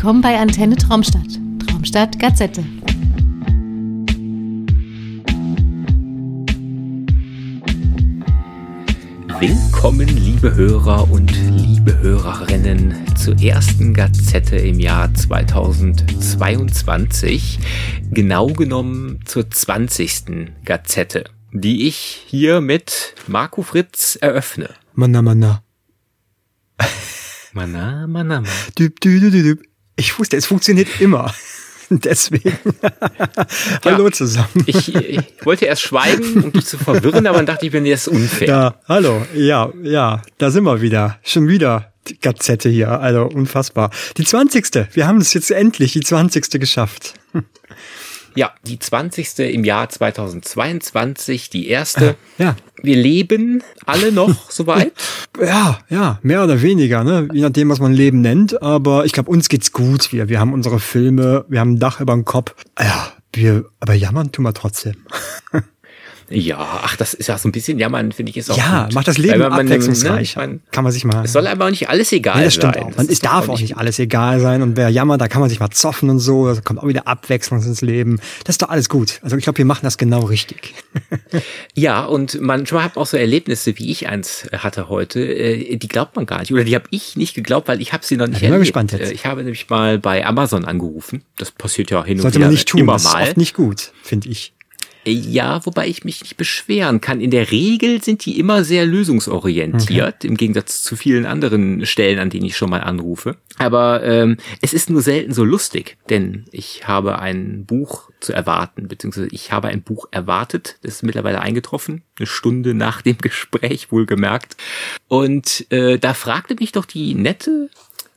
Willkommen bei Antenne Traumstadt. Traumstadt Gazette. Willkommen, liebe Hörer und liebe Hörerinnen, zur ersten Gazette im Jahr 2022. Genau genommen zur 20. Gazette, die ich hier mit Marco Fritz eröffne. Manna, manna. Manna, manna, manna. Düb, düb, düb, düb. Ich wusste, es funktioniert immer. Deswegen. hallo Ja. zusammen. Ich, ich wollte erst schweigen, um dich zu verwirren, aber dann dachte ich das ist unfair. Ja, hallo. Ja, ja, da sind wir wieder. Schon wieder die Gazette hier. Also unfassbar. Die 20. Wir haben es jetzt endlich, die 20. geschafft. Ja, die 20. im Jahr 2022, die erste. Ja. Wir leben alle noch soweit. Ja, ja, mehr oder weniger, ne? Je nachdem, was man Leben nennt. Aber ich glaube, uns geht's gut. Wir, wir haben unsere Filme, wir haben ein Dach über dem Kopf. Ja, wir, aber jammern tun wir trotzdem. Ja, ach, das ist ja so ein bisschen jammern, finde ich, ist auch Ja, gut. macht das Leben man, abwechslungsreich. Ne, mein, kann man sich mal. es soll aber auch nicht alles egal Nee, das stimmt sein. auch. Man, ist es darf auch nicht alles egal sein und wer jammert, da kann man sich mal zoffen und so, da kommt auch wieder Abwechslung ins Leben. Das ist doch alles gut. Also ich glaube, wir machen das genau richtig. Ja, und manchmal hat man auch so Erlebnisse, wie ich eins hatte heute, äh, die glaubt man gar nicht. Oder die habe ich nicht geglaubt, weil ich habe sie noch nicht bin mal erlebt. gespannt jetzt. Äh, Ich habe nämlich mal bei Amazon angerufen. Das passiert ja hin und Sollte wieder man nicht tun. immer Das ist mal. oft nicht gut, finde ich. Ja, wobei ich mich nicht beschweren kann. In der Regel sind die immer sehr lösungsorientiert, im Gegensatz zu vielen anderen Stellen, an denen ich schon mal anrufe. Aber ähm, es ist nur selten so lustig, denn ich habe ein Buch zu erwarten, beziehungsweise ich habe ein Buch erwartet, das ist mittlerweile eingetroffen, eine Stunde nach dem Gespräch wohlgemerkt. Und äh, da fragte mich doch die nette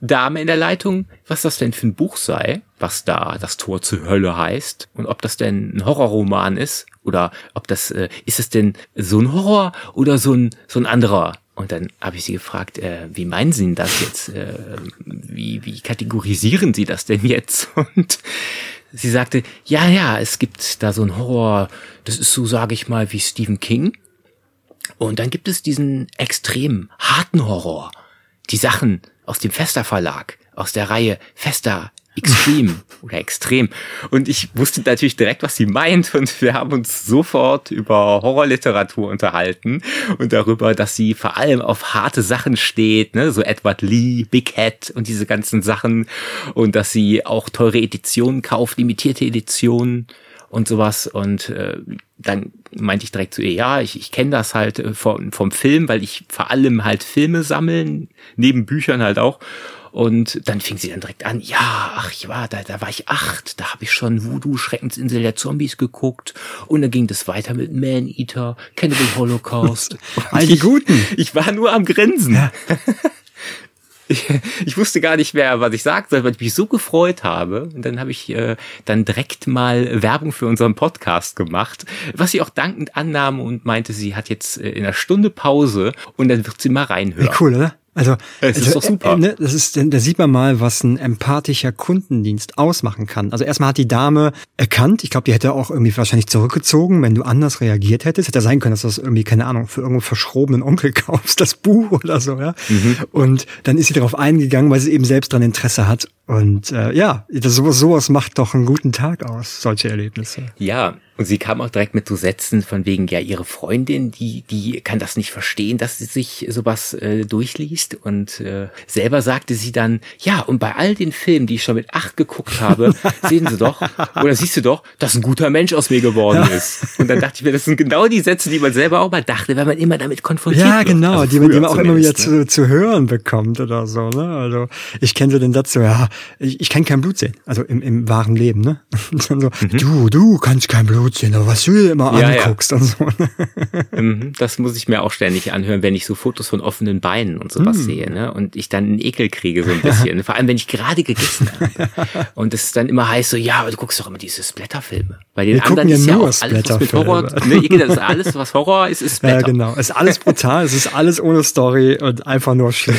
Dame in der Leitung, was das denn für ein Buch sei, was da das Tor zur Hölle heißt und ob das denn ein Horrorroman ist oder ob das äh, ist es denn so ein Horror oder so ein so ein anderer. Und dann habe ich sie gefragt, äh, wie meinen Sie denn das jetzt? Äh, wie wie kategorisieren Sie das denn jetzt? Und sie sagte, ja ja, es gibt da so ein Horror, das ist so sage ich mal wie Stephen King. Und dann gibt es diesen extrem harten Horror. Die Sachen aus dem Fester Verlag, aus der Reihe Fester Extreme oder Extrem. Und ich wusste natürlich direkt, was sie meint. Und wir haben uns sofort über Horrorliteratur unterhalten und darüber, dass sie vor allem auf harte Sachen steht, ne? so Edward Lee, Big Head und diese ganzen Sachen. Und dass sie auch teure Editionen kauft, limitierte Editionen und sowas. Und äh, dann meinte ich direkt zu ihr, ja, ich, ich kenne das halt äh, vom, vom Film, weil ich vor allem halt Filme sammeln, neben Büchern halt auch. Und dann fing sie dann direkt an, ja, ach, ich war, da, da war ich acht, da habe ich schon Voodoo, Schreckensinsel der Zombies geguckt. Und dann ging das weiter mit Man Eater, Cannibal Holocaust. All die ich, Guten. Ich war nur am Grinsen. Ich, ich wusste gar nicht mehr, was ich sagen soll, weil ich mich so gefreut habe. Und dann habe ich äh, dann direkt mal Werbung für unseren Podcast gemacht, was sie auch dankend annahm und meinte, sie hat jetzt äh, in einer Stunde Pause und dann wird sie mal reinhören. Wie cool, oder? Also, Es ist also, doch super. Äh, ne, das ist, da sieht man mal, was ein empathischer Kundendienst ausmachen kann. Also erstmal hat die Dame erkannt, ich glaube, die hätte auch irgendwie wahrscheinlich zurückgezogen, wenn du anders reagiert hättest. Hätte sein können, dass du das irgendwie, keine Ahnung, für irgendeinen verschrobenen Onkel kaufst, das Buch oder so, ja. Mhm. Und dann ist sie darauf eingegangen, weil sie eben selbst dran Interesse hat. Und äh, ja, das, sowas, sowas macht doch einen guten Tag aus, solche Erlebnisse. Ja, und sie kam auch direkt mit so Sätzen von wegen, ja, ihre Freundin, die, die kann das nicht verstehen, dass sie sich sowas äh, durchliest. Und äh, selber sagte sie dann, ja, und bei all den Filmen, die ich schon mit acht geguckt habe, sehen sie doch, oder siehst du doch, dass ein guter Mensch aus mir geworden ist. Und dann dachte ich mir, das sind genau die Sätze, die man selber auch mal dachte, wenn man immer damit konfrontiert Ja, wird. genau, Also die, man- die man auch immer wieder zumindest, zu, zu hören bekommt oder so, ne? Also ich kenne so den Satz so, ja, ich, ich kann kein Blut sehen, also im, im wahren Leben, ne? Und dann so, du, du kannst kein Blut aber was du dir immer Mhm. Ja, ja. anguckst und so. Ne? Mhm, Das muss ich mir auch ständig anhören, wenn ich so Fotos von offenen Beinen und sowas Hm. sehe, ne? Und ich dann einen Ekel kriege so ein bisschen. Vor allem, wenn ich gerade gegessen habe. Und es dann immer heißt so, ja, aber du guckst doch immer diese Splatterfilme. Bei den Wir anderen ja ist ja auch alles, was mit Horror, ne, das ist alles, was Horror ist, ist Ja, Splatter. genau. Es ist alles brutal, es ist alles ohne Story und einfach nur schlimm.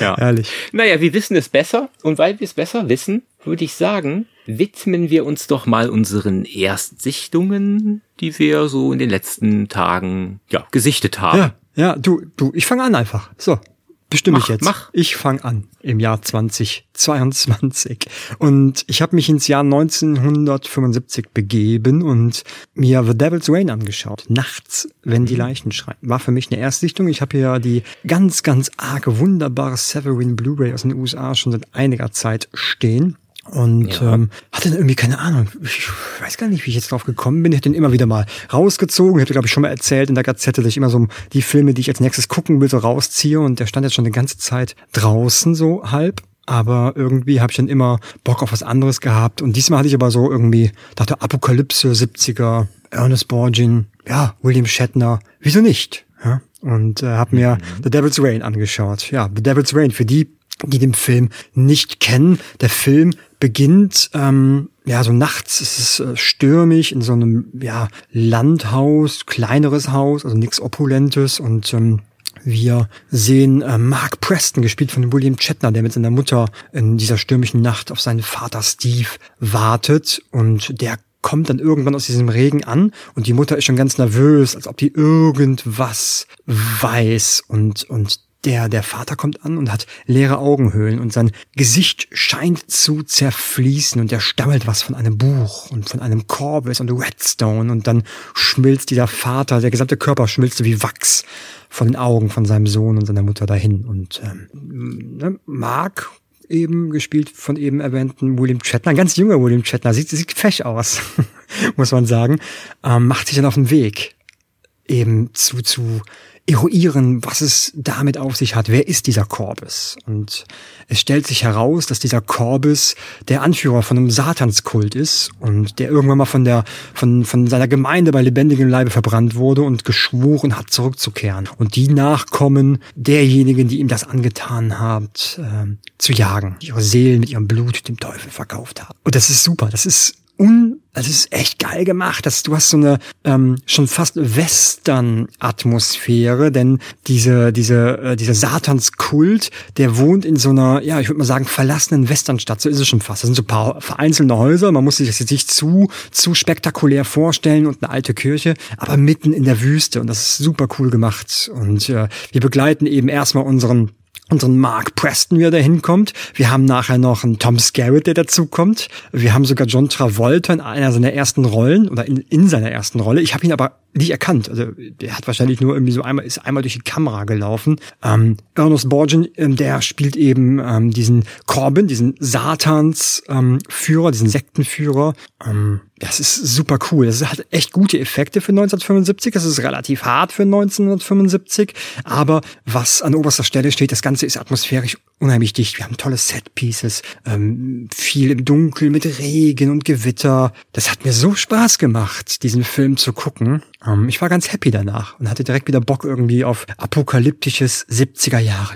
Ja. Herrlich. Naja, wir wissen es besser. Und weil wir es besser wissen, würde ich sagen, widmen wir uns doch mal unseren Erstsichtungen, die wir so in den letzten Tagen ja gesichtet haben. Ja, ja, du, du, ich fange an einfach. So, bestimme Mach, ich jetzt. mach. Ich fange an im Jahr 2022 und ich habe mich ins Jahr 1975 begeben und mir The Devil's Rain angeschaut. Nachts, wenn die Leichen schreien. War für mich eine Erstsichtung. Ich habe hier die ganz, ganz arge, wunderbare Severin Blu-ray aus den USA schon seit einiger Zeit stehen. Und Ja. ähm, hatte dann irgendwie keine Ahnung. Ich weiß gar nicht, wie ich jetzt drauf gekommen bin. Ich habe den immer wieder mal rausgezogen. Ich habe, glaube ich, schon mal erzählt in der Gazette, dass ich immer so die Filme, die ich als nächstes gucken will, so rausziehe. Und der stand jetzt schon eine ganze Zeit draußen, so halb. Aber irgendwie habe ich dann immer Bock auf was anderes gehabt. Und diesmal hatte ich aber so irgendwie, dachte Apokalypse, 70er, Ernest Borgin, ja, William Shatner. Wieso nicht? Ja? Und äh, habe mir The Devil's Rain angeschaut. Ja, The Devil's Rain, für die, die den Film nicht kennen. Der Film beginnt ähm, ja so nachts. Es ist äh, stürmig in so einem ja Landhaus, kleineres Haus, also nichts opulentes. Und ähm, wir sehen äh, Mark Preston, gespielt von William Shatner, der mit seiner Mutter in dieser stürmischen Nacht auf seinen Vater Steve wartet. Und der kommt dann irgendwann aus diesem Regen an. Und die Mutter ist schon ganz nervös, als ob die irgendwas weiß. Und und der, der Vater kommt an und hat leere Augenhöhlen und sein Gesicht scheint zu zerfließen und er stammelt was von einem Buch und von einem Corbis und Redstone und dann schmilzt dieser Vater, der gesamte Körper schmilzt wie Wachs von den Augen von seinem Sohn und seiner Mutter dahin. Und ähm, ne, Mark eben gespielt von eben erwähnten William Shatner, ein ganz junger William Shatner, sieht, sieht fesch aus, muss man sagen, ähm, macht sich dann auf den Weg eben zu, zu eruieren, was es damit auf sich hat. Wer ist dieser Corbus? Und es stellt sich heraus, dass dieser Corbus der Anführer von einem Satanskult ist und der irgendwann mal von der, von, von seiner Gemeinde bei lebendigem Leibe verbrannt wurde und geschworen hat, zurückzukehren. Und die Nachkommen derjenigen, die ihm das angetan haben, ähm, zu jagen. Ihre Seelen mit ihrem Blut dem Teufel verkauft haben. Und das ist super. Das ist un, also es ist echt geil gemacht. Das, du hast so eine ähm, schon fast Western-Atmosphäre, denn diese, diese, äh, dieser Satanskult, der wohnt in so einer, ja, ich würde mal sagen, verlassenen Westernstadt. So ist es schon fast. Das sind so paar vereinzelte Häuser. Man muss sich das jetzt nicht zu, zu spektakulär vorstellen und eine alte Kirche, aber mitten in der Wüste. Und das ist super cool gemacht. Und äh, wir begleiten eben erstmal unseren unseren Mark Preston, wie er da hinkommt. Wir haben nachher noch einen Tom Skerritt, der dazukommt. Wir haben sogar John Travolta in einer seiner ersten Rollen oder in, in seiner ersten Rolle. Ich habe ihn aber nicht erkannt. Also der hat wahrscheinlich nur irgendwie so einmal ist einmal durch die Kamera gelaufen. Ähm, Ernest Borgin, ähm, der spielt eben ähm, diesen Corbin, diesen Satans ähm, diesen Sektenführer. Ähm, das ist super cool. Das hat echt gute Effekte für 1975. Das ist relativ hart für 1975. Aber was an oberster Stelle steht, das Ganze ist atmosphärisch unheimlich dicht. Wir haben tolle Set-Pieces, ähm, viel im Dunkeln mit Regen und Gewitter. Das hat mir so Spaß gemacht, diesen Film zu gucken. Ähm, ich war ganz happy danach und hatte direkt wieder Bock irgendwie auf apokalyptisches 70er Jahre.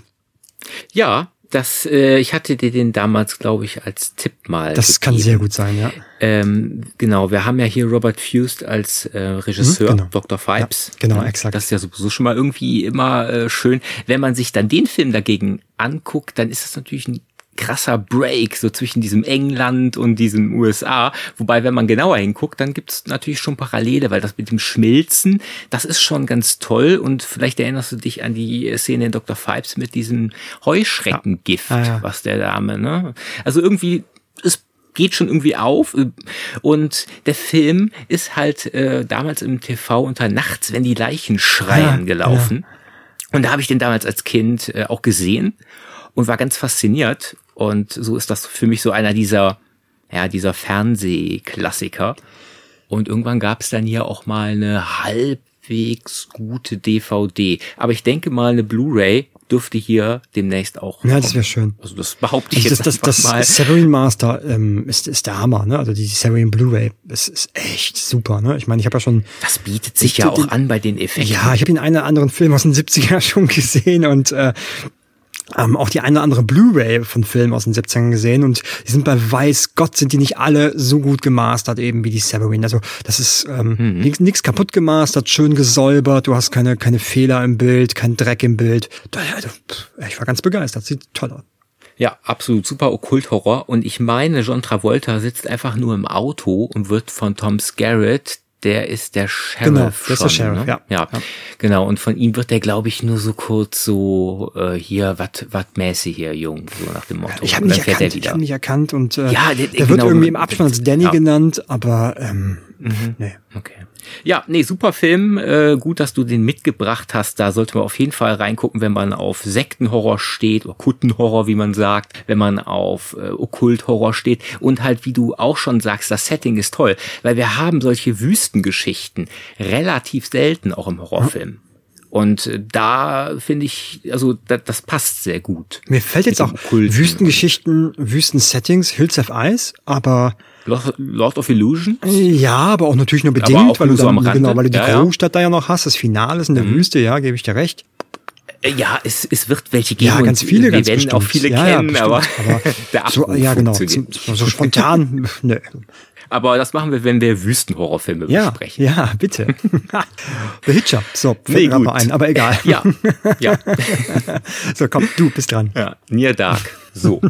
Ja, das, äh, ich hatte dir den damals, glaube ich, als Tipp mal. Das kann gegeben. sehr gut sein, ja. Ähm, genau, wir haben ja hier Robert Fust als äh, Regisseur, Mhm, genau. Dr. Fipes. Ja, genau, Ja, exakt. Das ist ja sowieso schon mal irgendwie immer äh, schön. Wenn man sich dann den Film dagegen anguckt, dann ist das natürlich ein krasser Break so zwischen diesem England und diesem USA. Wobei, wenn man genauer hinguckt, dann gibt es natürlich schon Parallele, weil das mit dem Schmilzen, das ist schon ganz toll. Und vielleicht erinnerst du dich an die Szene in Dr. Fipes mit diesem Heuschreckengift, Ja. Ah, ja. was der Dame, ne? Also irgendwie, es geht schon irgendwie auf und der Film ist halt äh, damals im TV unter Nachts, wenn die Leichen schreien, Ja, gelaufen. Und da habe ich den damals als Kind äh, auch gesehen und war ganz fasziniert. Und so ist das für mich so einer dieser, ja, dieser Fernsehklassiker. Und irgendwann gab es dann hier auch mal eine halbwegs gute DVD. Aber ich denke mal, eine Blu-ray dürfte hier demnächst auch. Ja, das wäre schön. Also das behaupte ich Das, jetzt das, das, mal. das Severin Master ähm, ist, ist der Hammer, ne? Also die Severin Blu-ray, das ist echt super, ne? Ich meine, ich habe ja schon Das bietet sich Ich- ja den- auch an bei den Effekten. Ja, ich habe einen oder anderen Film aus den 70er schon gesehen und äh, ähm, auch die eine oder andere Blu-ray von Filmen aus den 70ern gesehen und die sind bei weiß Gott sind die nicht alle so gut gemastert eben wie die Severin. Also das ist ähm, Mhm. nichts nichts kaputt gemastert, schön gesäubert, du hast keine keine Fehler im Bild, kein Dreck im Bild. Also, ich war ganz begeistert, sieht toll aus. Ja, absolut super Okkult-Horror. Und ich meine, John Travolta sitzt einfach nur im Auto und wird von Tom Skerritt, der ist der Sheriff. Genau, der schon, ist der Sheriff, ne? ja. ja. Ja. genau. Und von ihm wird der, glaube ich, nur so kurz so, äh, hier, wat, wat mäße hier, Jung, so nach dem Motto. Ich habe mich erkannt, er ich habe mich erkannt und äh, Ja, der- der wird genau. irgendwie im Abspann als Danny Ja. Mhm. genannt, aber ähm, nee. Okay. Ja, nee, super Film. Äh, gut, dass du den mitgebracht hast. Da sollte man auf jeden Fall reingucken, wenn man auf Sektenhorror steht oder Kuttenhorror, wie man sagt, wenn man auf äh, Okkulthorror steht. Und halt, wie du auch schon sagst, das Setting ist toll, weil wir haben solche Wüstengeschichten relativ selten auch im Horrorfilm. Und äh, da finde ich, also da, das passt sehr gut. Mir fällt jetzt auch. Wüstengeschichten, Wüstensettings, Hills of Ice, aber Lord, of Illusion? ja, aber auch natürlich nur bedingt, auch weil du dann, genau, weil du die Ja, ja. Großstadt da ja noch hast, das Finale ist in der Wüste, ja, gebe ich dir recht. Äh, Ja, es, es wird welche geben. Ja, ganz viele, wir ganz werden bestimmt. auch viele ja, ja, kennen, bestimmt, aber, der so, ja, genau, so, so spontan, nö. Aber das machen wir, wenn wir Wüstenhorrorfilme Ja, besprechen. ja, bitte. The Hitcher, so, fällt Nee, mal ein, aber egal. Ja, ja, So, komm, du bist dran. ja. Near Dark. So.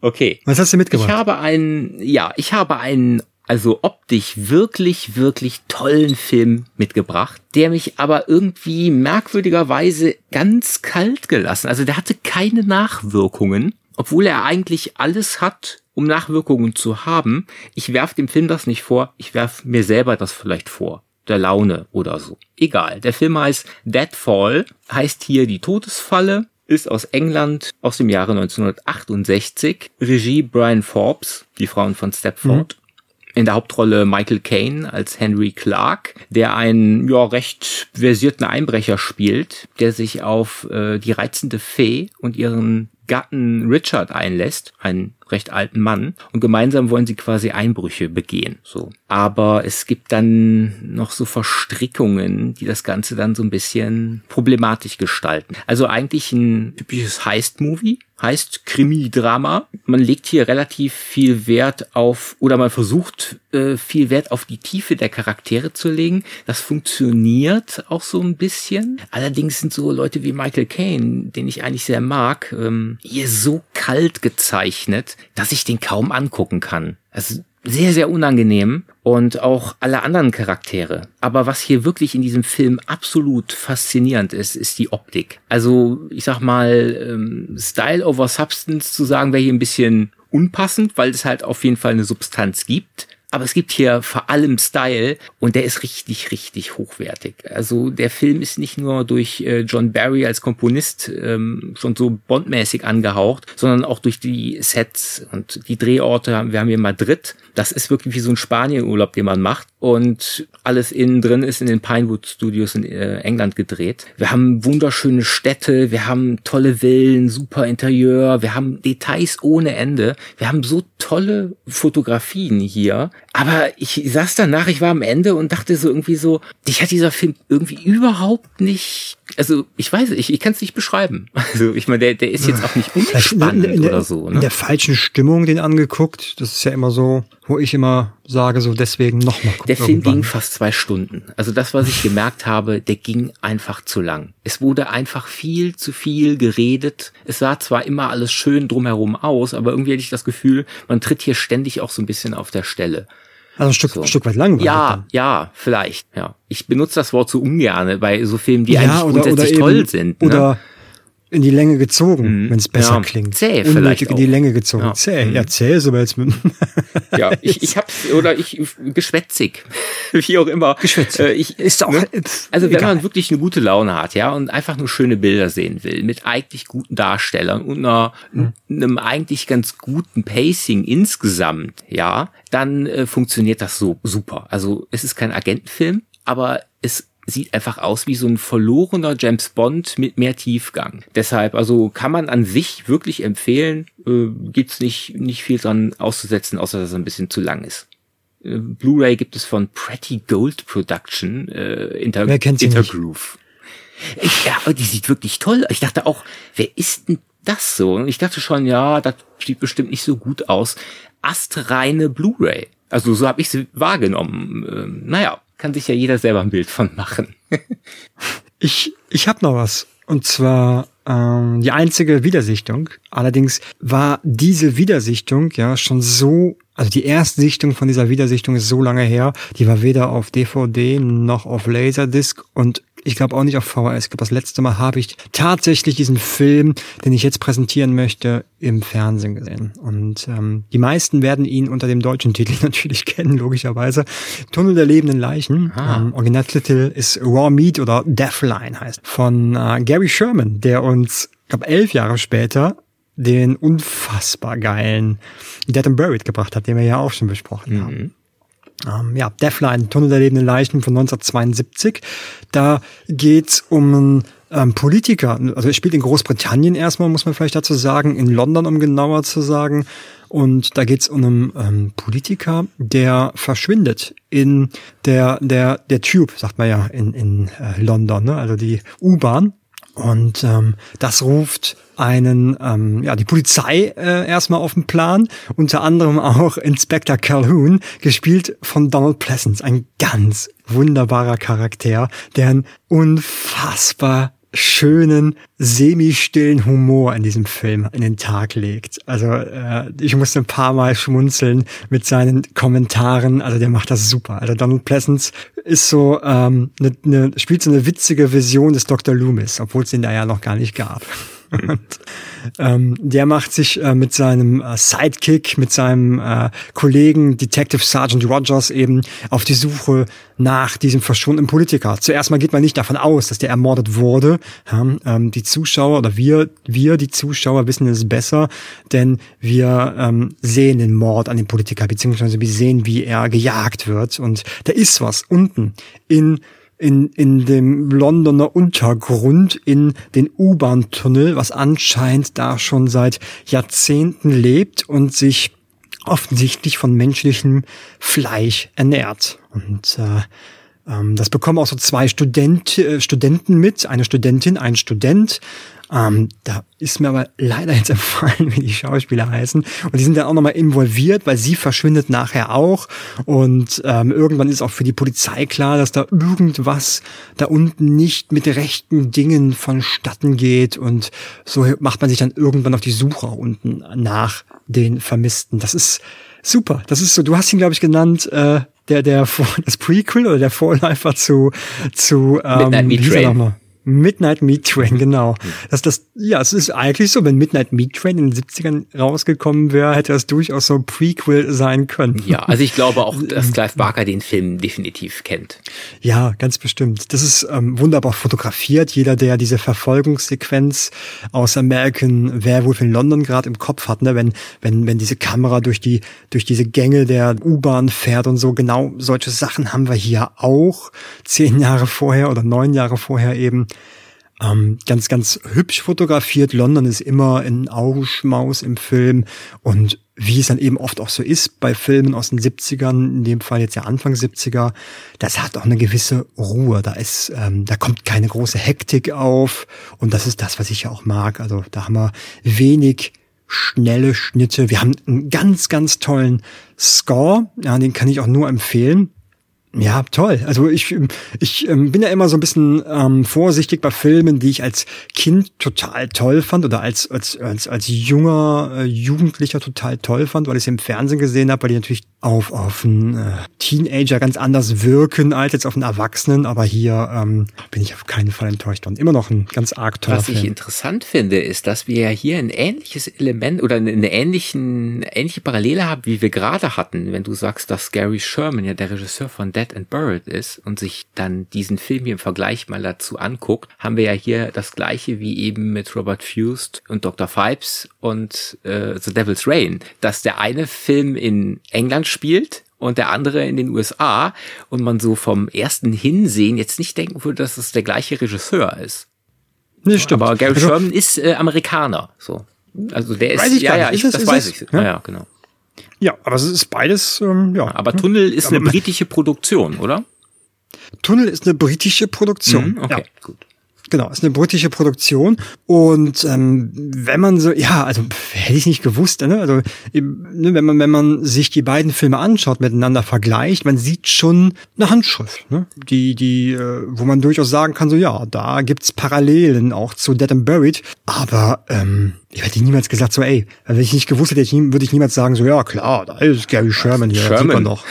Okay. Was hast du Ich mitgebracht? habe einen, ja, ich habe einen, also optisch wirklich, wirklich tollen Film mitgebracht, der mich aber irgendwie merkwürdigerweise ganz kalt gelassen. Also der hatte keine Nachwirkungen, obwohl er eigentlich alles hat, um Nachwirkungen zu haben. Ich werf dem Film das nicht vor, ich werf mir selber das vielleicht vor. Der Laune oder so. Egal. Der Film heißt Deadfall, heißt hier die Todesfalle, ist aus England aus dem Jahre 1968. Regie Brian Forbes, die Frauen von Stepford. In der Hauptrolle Michael Caine als Henry Clark, der einen ja recht versierten Einbrecher spielt, der sich auf äh, die reizende Fee und ihren Gatten Richard einlässt, einen recht alten Mann, und gemeinsam wollen sie quasi Einbrüche begehen. So, aber es gibt dann noch so Verstrickungen, die das Ganze dann so ein bisschen problematisch gestalten. Also eigentlich ein typisches Heist-Movie, heißt Krimi-Drama. Man legt hier relativ viel Wert auf, oder man versucht äh, viel Wert auf die Tiefe der Charaktere zu legen. Das funktioniert auch so ein bisschen. Allerdings sind so Leute wie Michael Caine, den ich eigentlich sehr mag, ähm, hier so kalt gezeichnet, dass ich den kaum angucken kann. Also sehr, sehr unangenehm und auch alle anderen Charaktere. Aber was hier wirklich in diesem Film absolut faszinierend ist, ist die Optik. Also ich sag mal, ähm, Style over Substance zu sagen, wäre hier ein bisschen unpassend, weil es halt auf jeden Fall eine Substanz gibt. Aber es gibt hier vor allem Style und der ist richtig, richtig hochwertig. Also der Film ist nicht nur durch äh, John Barry als Komponist ähm, schon so bondmäßig angehaucht, sondern auch durch die Sets und die Drehorte. Wir haben hier Madrid. Das ist wirklich wie so ein Spanienurlaub, den man macht. Und alles innen drin ist in den Pinewood Studios in äh, England gedreht. Wir haben wunderschöne Städte, wir haben tolle Villen, super Interieur, wir haben Details ohne Ende. Wir haben so tolle Fotografien hier. Aber ich saß danach, ich war am Ende und dachte so irgendwie so, dich hat dieser Film irgendwie überhaupt nicht, also ich weiß, ich, ich kann es nicht beschreiben. Also ich meine, der, der ist jetzt auch nicht in, unspannend in, in, der, oder so. in Ne? der falschen Stimmung den angeguckt. Das ist ja immer so, wo ich immer sage, so deswegen nochmal gucken. Der Film irgendwann. ging fast zwei Stunden. Also das, was ich gemerkt habe, der ging einfach zu lang. Es wurde einfach viel zu viel geredet. Es sah zwar immer alles schön drumherum aus, aber irgendwie hatte ich das Gefühl, man tritt hier ständig auch so ein bisschen auf der Stelle. Also ein Stück, So. ein Stück weit langweilig. Ja, dann. ja, vielleicht, ja. Ich benutze das Wort so ungerne bei so Filmen, die ja, eigentlich oder, oder grundsätzlich eben, toll sind. Ne? Oder in die Länge gezogen, Mhm. wenn es besser Ja, klingt. zäh Unnötig vielleicht in die auch. Länge gezogen. Ja. Zäh. Mhm. Ja, zäh ist aber jetzt mit. Ja, ich, ich hab's, oder ich, geschwätzig, wie auch immer. Geschwätzig. Äh, ich, Ist auch- ne? Also wenn egal. man wirklich eine gute Laune hat, ja, und einfach nur schöne Bilder sehen will, mit eigentlich guten Darstellern und einer, Hm. einem eigentlich ganz guten Pacing insgesamt, ja, dann äh, funktioniert das so super. Also es ist kein Agentenfilm, aber es sieht einfach aus wie so ein verlorener James Bond mit mehr Tiefgang. Deshalb, also kann man an sich wirklich empfehlen, äh, gibt's nicht, nicht viel dran auszusetzen, außer dass es ein bisschen zu lang ist. Äh, Blu-ray gibt es von Pretty Gold Production, äh, Inter Wer kennt sie Intergroove. Ich, ja, aber die sieht wirklich toll. Ich dachte auch, wer ist denn das so? Und ich dachte schon, ja, das sieht bestimmt nicht so gut aus. Astreine Blu-ray. Also so habe ich sie wahrgenommen. Ähm, naja, kann sich ja jeder selber ein Bild von machen. Ich, ich habe noch was. Und zwar ähm, die einzige Wiedersichtung. Allerdings war diese Wiedersichtung ja schon so, also die erste Sichtung von dieser Wiedersichtung ist so lange her, die war weder auf DVD noch auf Laserdisc und ich glaube auch nicht auf VHS. Ich glaube, das letzte Mal habe ich tatsächlich diesen Film, den ich jetzt präsentieren möchte, im Fernsehen gesehen. Und ähm, die meisten werden ihn unter dem deutschen Titel natürlich kennen, logischerweise. Tunnel der lebenden Leichen. Ähm, Originaltitel ist Raw Meat oder Deathline heißt. Von äh, Gary Sherman, der uns, ich glaube, elf Jahre später den unfassbar geilen Dead and Buried gebracht hat, den wir ja auch schon besprochen haben. Ähm, ja, Deathline, Tunnel der lebenden Leichen von 1972. Da geht's um einen ähm, Politiker, also er spielt in Großbritannien erstmal, muss man vielleicht dazu sagen, in London, um genauer zu sagen. Und da geht's um einen ähm, Politiker, der verschwindet in der, der, der Tube, sagt man ja in, in äh, London, ne? also die U-Bahn. Und ähm, das ruft einen, ähm, ja, die Polizei äh, erstmal auf den Plan, unter anderem auch Inspector Calhoun, gespielt von Donald Pleasance, ein ganz wunderbarer Charakter, der einen unfassbar schönen, semi-stillen Humor in diesem Film in den Tag legt. Also äh, ich musste ein paar Mal schmunzeln mit seinen Kommentaren. Also der macht das super. Also Donald Pleasance ist so ähm, ne, ne, spielt so eine witzige Version des Dr. Loomis, obwohl es den da ja noch gar nicht gab. Und, ähm, der macht sich äh, mit seinem äh, Sidekick, mit seinem äh, Kollegen Detective Sergeant Rogers eben auf die Suche nach diesem verschwundenen Politiker. Zuerst mal geht man nicht davon aus, dass der ermordet wurde. Ja, ähm, die Zuschauer oder wir, wir, die Zuschauer wissen es besser, denn wir ähm, sehen den Mord an dem Politiker, beziehungsweise wir sehen, wie er gejagt wird. Und da ist was unten in in, in dem Londoner Untergrund in den U-Bahn-Tunnel, was anscheinend da schon seit Jahrzehnten lebt und sich offensichtlich von menschlichem Fleisch ernährt. Und äh, ähm, das bekommen auch so zwei Student, äh, Studenten mit, eine Studentin, ein Student. Ähm, da ist mir aber leider jetzt empfallen, wie die Schauspieler heißen. Und die sind dann auch nochmal involviert, weil sie verschwindet nachher auch. Und ähm, irgendwann ist auch für die Polizei klar, dass da irgendwas da unten nicht mit rechten Dingen vonstatten geht. Und so macht man sich dann irgendwann auf die Suche unten nach den Vermissten. Das ist super. Das ist so, du hast ihn, glaube ich, genannt, äh, der, der, das Prequel oder der Vorläufer zu, zu, ähm, Midnight Meat Train. Midnight Meat Train, genau. Das, das, ja, es ist eigentlich so, wenn Midnight Meat Train in den 70ern rausgekommen wäre, hätte das durchaus so ein Prequel sein können. Ja, also ich glaube auch, dass Clive Barker den Film definitiv kennt. Ja, ganz bestimmt. Das ist ähm, wunderbar fotografiert. Jeder, der diese Verfolgungssequenz aus American Werewolf in London gerade im Kopf hat, ne, wenn, wenn, wenn diese Kamera durch die, durch diese Gänge der U-Bahn fährt und so, genau solche Sachen haben wir hier auch. Zehn Jahre vorher oder neun Jahre vorher eben. Ähm, ganz, ganz hübsch fotografiert. London ist immer in Augenschmaus im Film und wie es dann eben oft auch so ist bei Filmen aus den 70ern, in dem Fall jetzt ja Anfang 70er, das hat auch eine gewisse Ruhe. Da ist, ähm, da kommt keine große Hektik auf und das ist das, was ich ja auch mag. Also da haben wir wenig schnelle Schnitte. Wir haben einen ganz, ganz tollen Score, ja, den kann ich auch nur empfehlen. Ja, toll. Also ich, ich ähm, bin ja immer so ein bisschen ähm, vorsichtig bei Filmen, die ich als Kind total toll fand oder als als als, als junger äh, Jugendlicher total toll fand, weil ich sie im Fernsehen gesehen habe, weil die natürlich auf auf einen äh, Teenager ganz anders wirken als jetzt auf einen Erwachsenen. Aber hier ähm, bin ich auf keinen Fall enttäuscht worden. Immer noch ein ganz arg toller Was ich Film. interessant finde, ist, dass wir ja hier ein ähnliches Element oder eine ähnlichen, ähnliche Parallele haben, wie wir gerade hatten, wenn du sagst, dass Gary Sherman ja der Regisseur von Dead and Buried ist und sich dann diesen Film hier im Vergleich mal dazu anguckt, haben wir ja hier das gleiche wie eben mit Robert Fust und Dr. Phibes und äh, The Devil's Rain, dass der eine Film in England spielt und der andere in den USA und man so vom ersten Hinsehen jetzt nicht denken würde, dass es der gleiche Regisseur ist. Nee, stimmt. Aber Gary Also- Sherman ist äh, Amerikaner, so. Also der ist, Weiß ich ja, ja, ich, Ist das ist weiß ich. Ja? Ja, genau. Ja, aber es ist beides, ähm, ja. Aber Tunnel ist eine Aber- britische Produktion, oder? Tunnel ist eine britische Produktion. Mhm, okay, Ja. gut. Genau, ist eine britische Produktion. Und ähm, wenn man so, ja, also hätte ich nicht gewusst, ne? Also ne, wenn man, wenn man sich die beiden Filme anschaut, miteinander vergleicht, man sieht schon eine Handschrift, ne? Die, die, äh, wo man durchaus sagen kann, so ja, da gibt's Parallelen auch zu Dead and Buried. Aber ähm, ich hätte niemals gesagt, so, ey, wenn ich nicht gewusst hätte, würde ich niemals sagen, so, ja, klar, da ist Gary Sherman hier, Sherman. sieht man doch.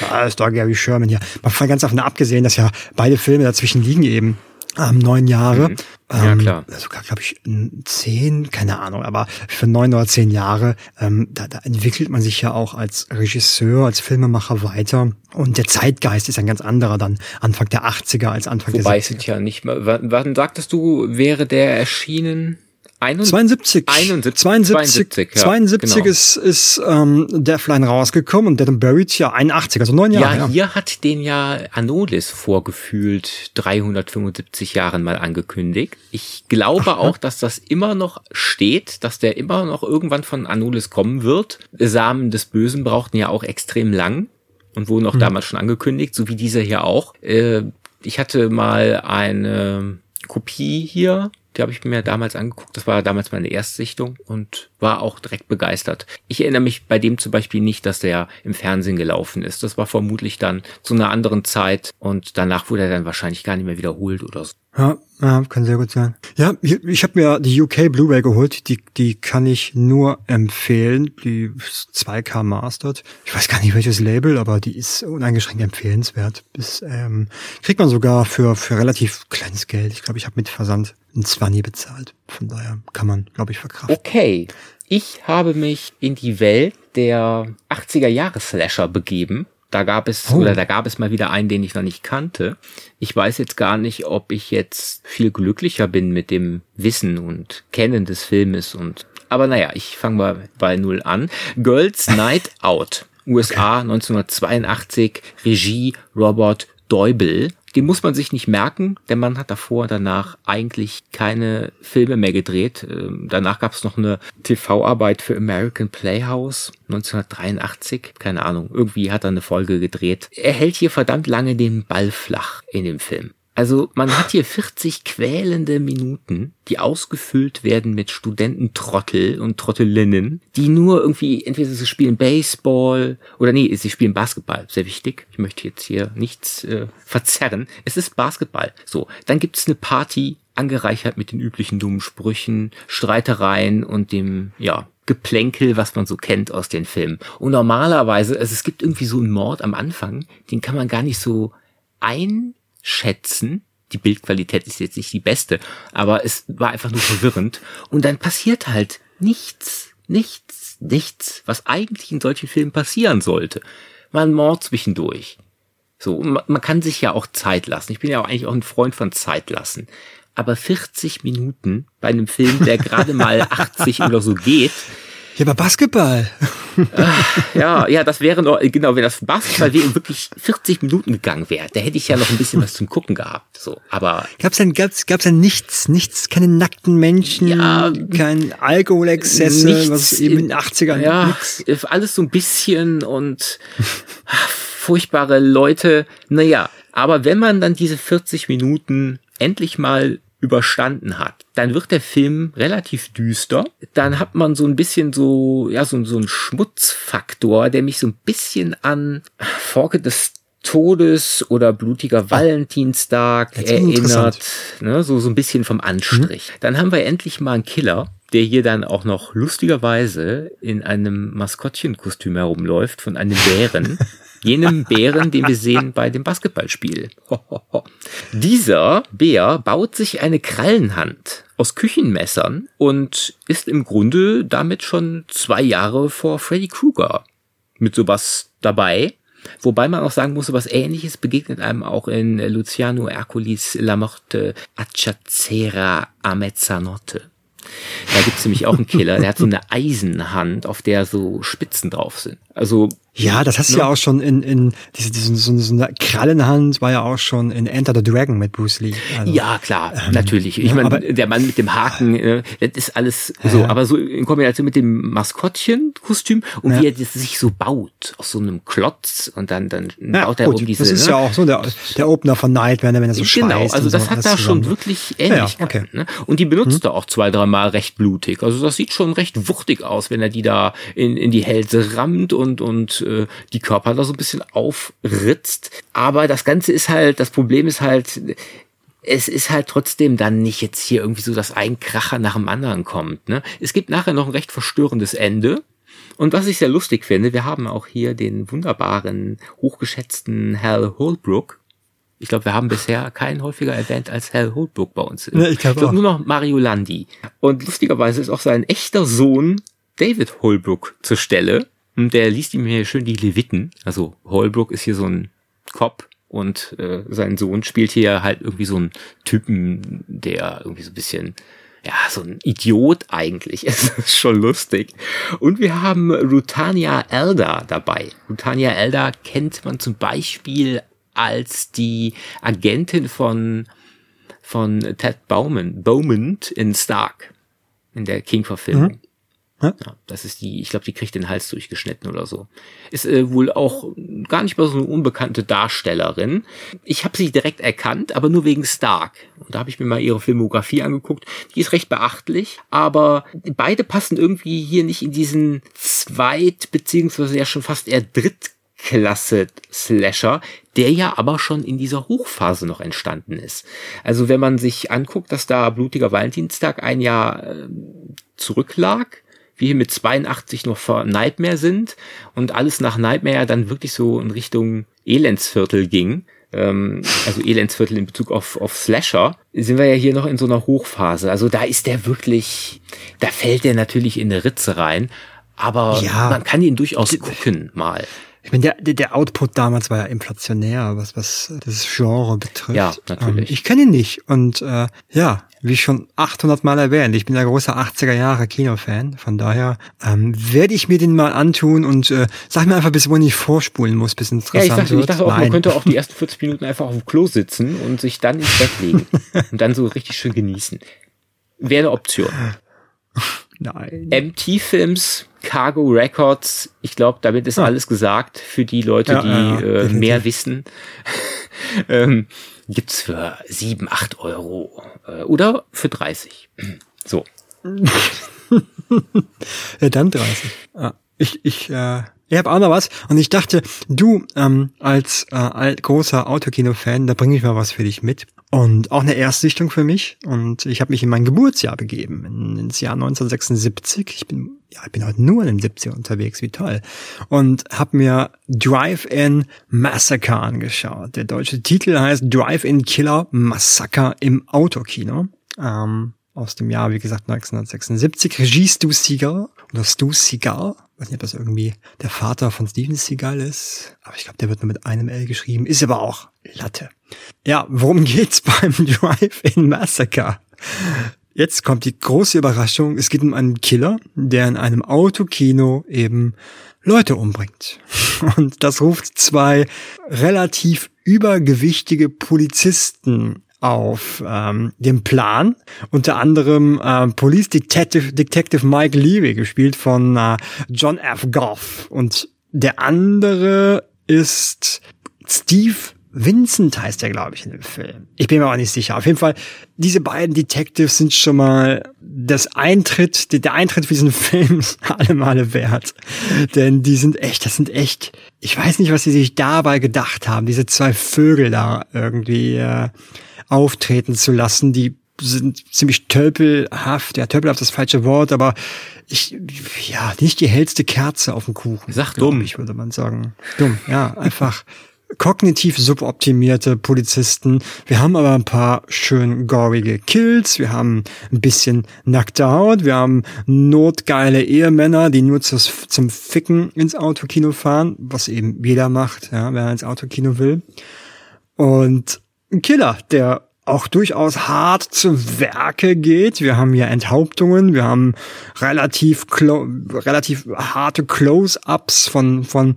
Da ist da Gary Sherman hier. Mal von ganz davon abgesehen, dass ja beide Filme dazwischen liegen eben ähm, neun Jahre. Mhm. Ja, ähm, klar. Sogar, glaube ich, zehn, keine Ahnung, aber für neun oder zehn Jahre, ähm, da, da entwickelt man sich ja auch als Regisseur, als Filmemacher weiter. Und der Zeitgeist ist ein ganz anderer dann Anfang der 80er als Anfang Wobei der 70er. sind ja nicht mehr, wann sagtest du, wäre der erschienen? 71. 71. 72, 72, ja, 72 genau. ist, ist ähm, Deathline rausgekommen und Dead and Buried ja 81, also neun Jahre. Ja, ja, hier hat den ja Anolis vorgefühlt 375 Jahren mal angekündigt. Ich glaube Ach, auch, dass das immer noch steht, dass der immer noch irgendwann von Anolis kommen wird. Samen des Bösen brauchten ja auch extrem lang und wurden auch hm. damals schon angekündigt, so wie dieser hier auch. Äh, ich hatte mal eine Kopie hier die habe ich mir damals angeguckt. Das war damals meine Erstsichtung und war auch direkt begeistert. Ich erinnere mich bei dem zum Beispiel nicht, dass der im Fernsehen gelaufen ist. Das war vermutlich dann zu einer anderen Zeit und danach wurde er dann wahrscheinlich gar nicht mehr wiederholt oder so. Ja, ja kann sehr gut sein. Ja, ich, ich habe mir die UK Blu-ray geholt. Die, die kann ich nur empfehlen. Die 2K Mastered. Ich weiß gar nicht welches Label, aber die ist uneingeschränkt empfehlenswert. Bis, ähm, kriegt man sogar für, für relativ kleines Geld. Ich glaube, ich habe mit Versand ein Zwanni bezahlt. Von daher kann man, glaube ich, verkraften. Okay. Ich habe mich in die Welt der 80er Jahre Slasher begeben. Da gab es, oh. oder da gab es mal wieder einen, den ich noch nicht kannte. Ich weiß jetzt gar nicht, ob ich jetzt viel glücklicher bin mit dem Wissen und Kennen des Filmes und, aber naja, ich fange mal bei Null an. Girls Night Out. USA okay. 1982, Regie Robert Deubel. Den muss man sich nicht merken. Der Mann hat davor und danach eigentlich keine Filme mehr gedreht. Ähm, danach gab es noch eine TV-Arbeit für American Playhouse 1983. Keine Ahnung. Irgendwie hat er eine Folge gedreht. Er hält hier verdammt lange den Ball flach in dem Film. Also man hat hier 40 quälende Minuten, die ausgefüllt werden mit Studententrottel und Trottelinnen, die nur irgendwie, entweder sie spielen Baseball oder nee, sie spielen Basketball, sehr wichtig. Ich möchte jetzt hier nichts äh, verzerren. Es ist Basketball. So, dann gibt's eine Party, angereichert mit den üblichen dummen Sprüchen, Streitereien und dem, ja, Geplänkel, was man so kennt aus den Filmen. Und normalerweise, also es gibt irgendwie so einen Mord am Anfang, den kann man gar nicht so ein schätzen. Die Bildqualität ist jetzt nicht die beste, aber es war einfach nur verwirrend. Und dann passiert halt nichts, nichts, nichts, was eigentlich in solchen Filmen passieren sollte. Man Mord zwischendurch. So, man, man kann sich ja auch Zeit lassen. Ich bin ja auch eigentlich auch ein Freund von Zeit lassen. Aber 40 Minuten bei einem Film, der gerade mal 80 oder so geht, ja, aber Basketball. ja, ja, das wäre noch, genau, wenn das Basketball wirklich 40 Minuten gegangen wäre, da hätte ich ja noch ein bisschen was zum Gucken gehabt. So, aber. Gab's denn, gab's, gab's denn nichts, nichts, keine nackten Menschen, ja, kein Alkoholexzesse, was eben in den 80ern. Ja, nix. alles so ein bisschen und furchtbare Leute. Naja, aber wenn man dann diese 40 Minuten endlich mal überstanden hat, dann wird der Film relativ düster. Dann hat man so ein bisschen so, ja, so, so ein Schmutzfaktor, der mich so ein bisschen an Forke des Todes oder blutiger Valentinstag erinnert, ne, so, so ein bisschen vom Anstrich. Mhm. Dann haben wir endlich mal einen Killer, der hier dann auch noch lustigerweise in einem Maskottchenkostüm herumläuft von einem Bären. jenem Bären, den wir sehen bei dem Basketballspiel. Dieser Bär baut sich eine Krallenhand aus Küchenmessern und ist im Grunde damit schon zwei Jahre vor Freddy Krueger mit sowas dabei. Wobei man auch sagen muss, was ähnliches begegnet einem auch in Luciano Ercolis La Morte Acciacera a Mezzanotte. Da gibt's nämlich auch einen Killer, der hat so eine Eisenhand, auf der so Spitzen drauf sind. Also ja, das hast du Ne? ja auch schon in, in diese, diese, so, so eine Krallenhand war ja auch schon in Enter the Dragon mit Bruce Lee. Also, Ja, klar, natürlich. Ich ja, meine, der Mann mit dem Haken, äh, das ist alles so, Ja. aber so in Kombination mit dem Maskottchenkostüm und Ja. wie er das sich so baut, aus so einem Klotz und dann, dann ja, baut er gut, um diese. das ist ne? ja auch so der, der Opener von Nightmare, wenn er so Genau, schweißt also und das so, hat da schon wirklich Ähnlichkeiten. okay. ne? Und die benutzt er auch zwei, dreimal recht blutig. Also das sieht schon recht wuchtig aus, wenn er die da in, in die Hälse rammt und, und äh, die Körper da so ein bisschen aufritzt. Aber das Ganze ist halt, das Problem ist halt, es ist halt trotzdem dann nicht jetzt hier irgendwie so, dass ein Kracher nach dem anderen kommt. Ne? Es gibt nachher noch ein recht verstörendes Ende. Und was ich sehr lustig finde, wir haben auch hier den wunderbaren, hochgeschätzten Hal Holbrook. Ich glaube, wir haben bisher keinen häufiger erwähnt als Hal Holbrook bei uns. Ja, ich glaub auch. nur noch Mario Landi. Und lustigerweise ist auch sein echter Sohn David Holbrook zur Stelle. Und der liest ihm hier schön die Leviten. Also Holbrook ist hier so ein Cop und äh, sein Sohn spielt hier halt irgendwie so einen Typen, der irgendwie so ein bisschen ja, so ein Idiot eigentlich. Es ist schon lustig. Und wir haben Rutania Elder dabei. Rutania Elder kennt man zum Beispiel als die Agentin von, von Ted Bowman, Bowman in Stark, in der King-Verfilmung. Mhm. Ja. Ja, das ist die, ich glaube, die kriegt den Hals durchgeschnitten oder so. Ist äh, wohl auch gar nicht mal so eine unbekannte Darstellerin. Ich habe sie direkt erkannt, aber nur wegen Stark. Und da habe ich mir mal ihre Filmografie angeguckt. Die ist recht beachtlich, aber beide passen irgendwie hier nicht in diesen Zweit- beziehungsweise ja schon fast eher Drittklasse-Slasher, der ja aber schon in dieser Hochphase noch entstanden ist. Also wenn man sich anguckt, dass da Blutiger Valentinstag ein Jahr äh, zurücklag, wir hier mit 82 noch vor Nightmare sind und alles nach Nightmare dann wirklich so in Richtung Elendsviertel ging, ähm, also Elendsviertel in Bezug auf, auf Slasher, sind wir ja hier noch in so einer Hochphase. Also da ist der wirklich, da fällt der natürlich in eine Ritze rein, aber Ja. man kann ihn durchaus gucken mal. Ich meine, der, der, der Output damals war ja inflationär, was, was das Genre betrifft. Ja, natürlich. Ähm, ich kenne ihn nicht und äh, ja, wie schon 800 Mal erwähnt, ich bin ein großer 80er Jahre Kinofan, von daher ähm, werde ich mir den mal antun und äh, sag mir einfach, bis wohin ich vorspulen muss, bis Ja, interessant ich dachte, ich wird. dachte auch, man Nein. könnte auch die ersten 40 Minuten einfach auf dem Klo sitzen und sich dann ins Bett legen und dann so richtig schön genießen. Wäre eine Option. Nein. MT-Films, Cargo Records, ich glaube, damit ist alles gesagt für die Leute, Ja, die ja, ja, äh, mehr wissen. ähm, gibt's für 7, 8 Euro äh, oder für 30. So. Ja, dann 30. Ja, ich, ich, äh, ich habe auch noch was und ich dachte, du ähm, als äh, großer Autokino-Fan, da bringe ich mal was für dich mit. Und auch eine Erstsichtung für mich. Und ich habe mich in mein Geburtsjahr begeben, in, ins Jahr 1976. Ich bin, ja, ich bin heute nur in den 70er unterwegs, wie toll. Und habe mir Drive-In Massacre angeschaut. Der deutsche Titel heißt Drive-In Killer Massacre im Autokino. Ähm, aus dem Jahr, wie gesagt, 1976. Regie Stu Seagal oder Stu Seagal. Ich weiß nicht, ob das irgendwie der Vater von Steven Seagal ist. Aber ich glaube, der wird nur mit einem L geschrieben. Ist aber auch Latte. Ja, worum geht's beim Drive-In Massacre? Jetzt kommt die große Überraschung. Es geht um einen Killer, der in einem Autokino eben Leute umbringt. Und das ruft zwei relativ übergewichtige Polizisten auf ähm, den Plan. Unter anderem äh, Police Detective, Detective Mike Leary, gespielt von äh, John F. Goff. Und der andere ist Steve Vincent heißt er, glaube ich, in dem Film. Ich bin mir auch nicht sicher. Auf jeden Fall, diese beiden Detectives sind schon mal das Eintritt, der Eintritt für diesen Film alle Male wert. Denn die sind echt, das sind echt, ich weiß nicht, was sie sich dabei gedacht haben, diese zwei Vögel da irgendwie äh, auftreten zu lassen, die sind ziemlich tölpelhaft, ja, tölpelhaft ist das falsche Wort, aber ich, ja, nicht die hellste Kerze auf dem Kuchen. Sag dumm. Ich würde man sagen. Dumm, ja, einfach kognitiv suboptimierte Polizisten. Wir haben aber ein paar schön gorige Kills. Wir haben ein bisschen nackte Haut. Wir haben notgeile Ehemänner, die nurzus, zum Ficken ins Autokino fahren, was eben jeder macht, ja, wer ins Autokino will. Und ein Killer, der auch durchaus hart zu Werke geht. Wir haben hier Enthauptungen, wir haben relativ, relativ harte Close-ups von, von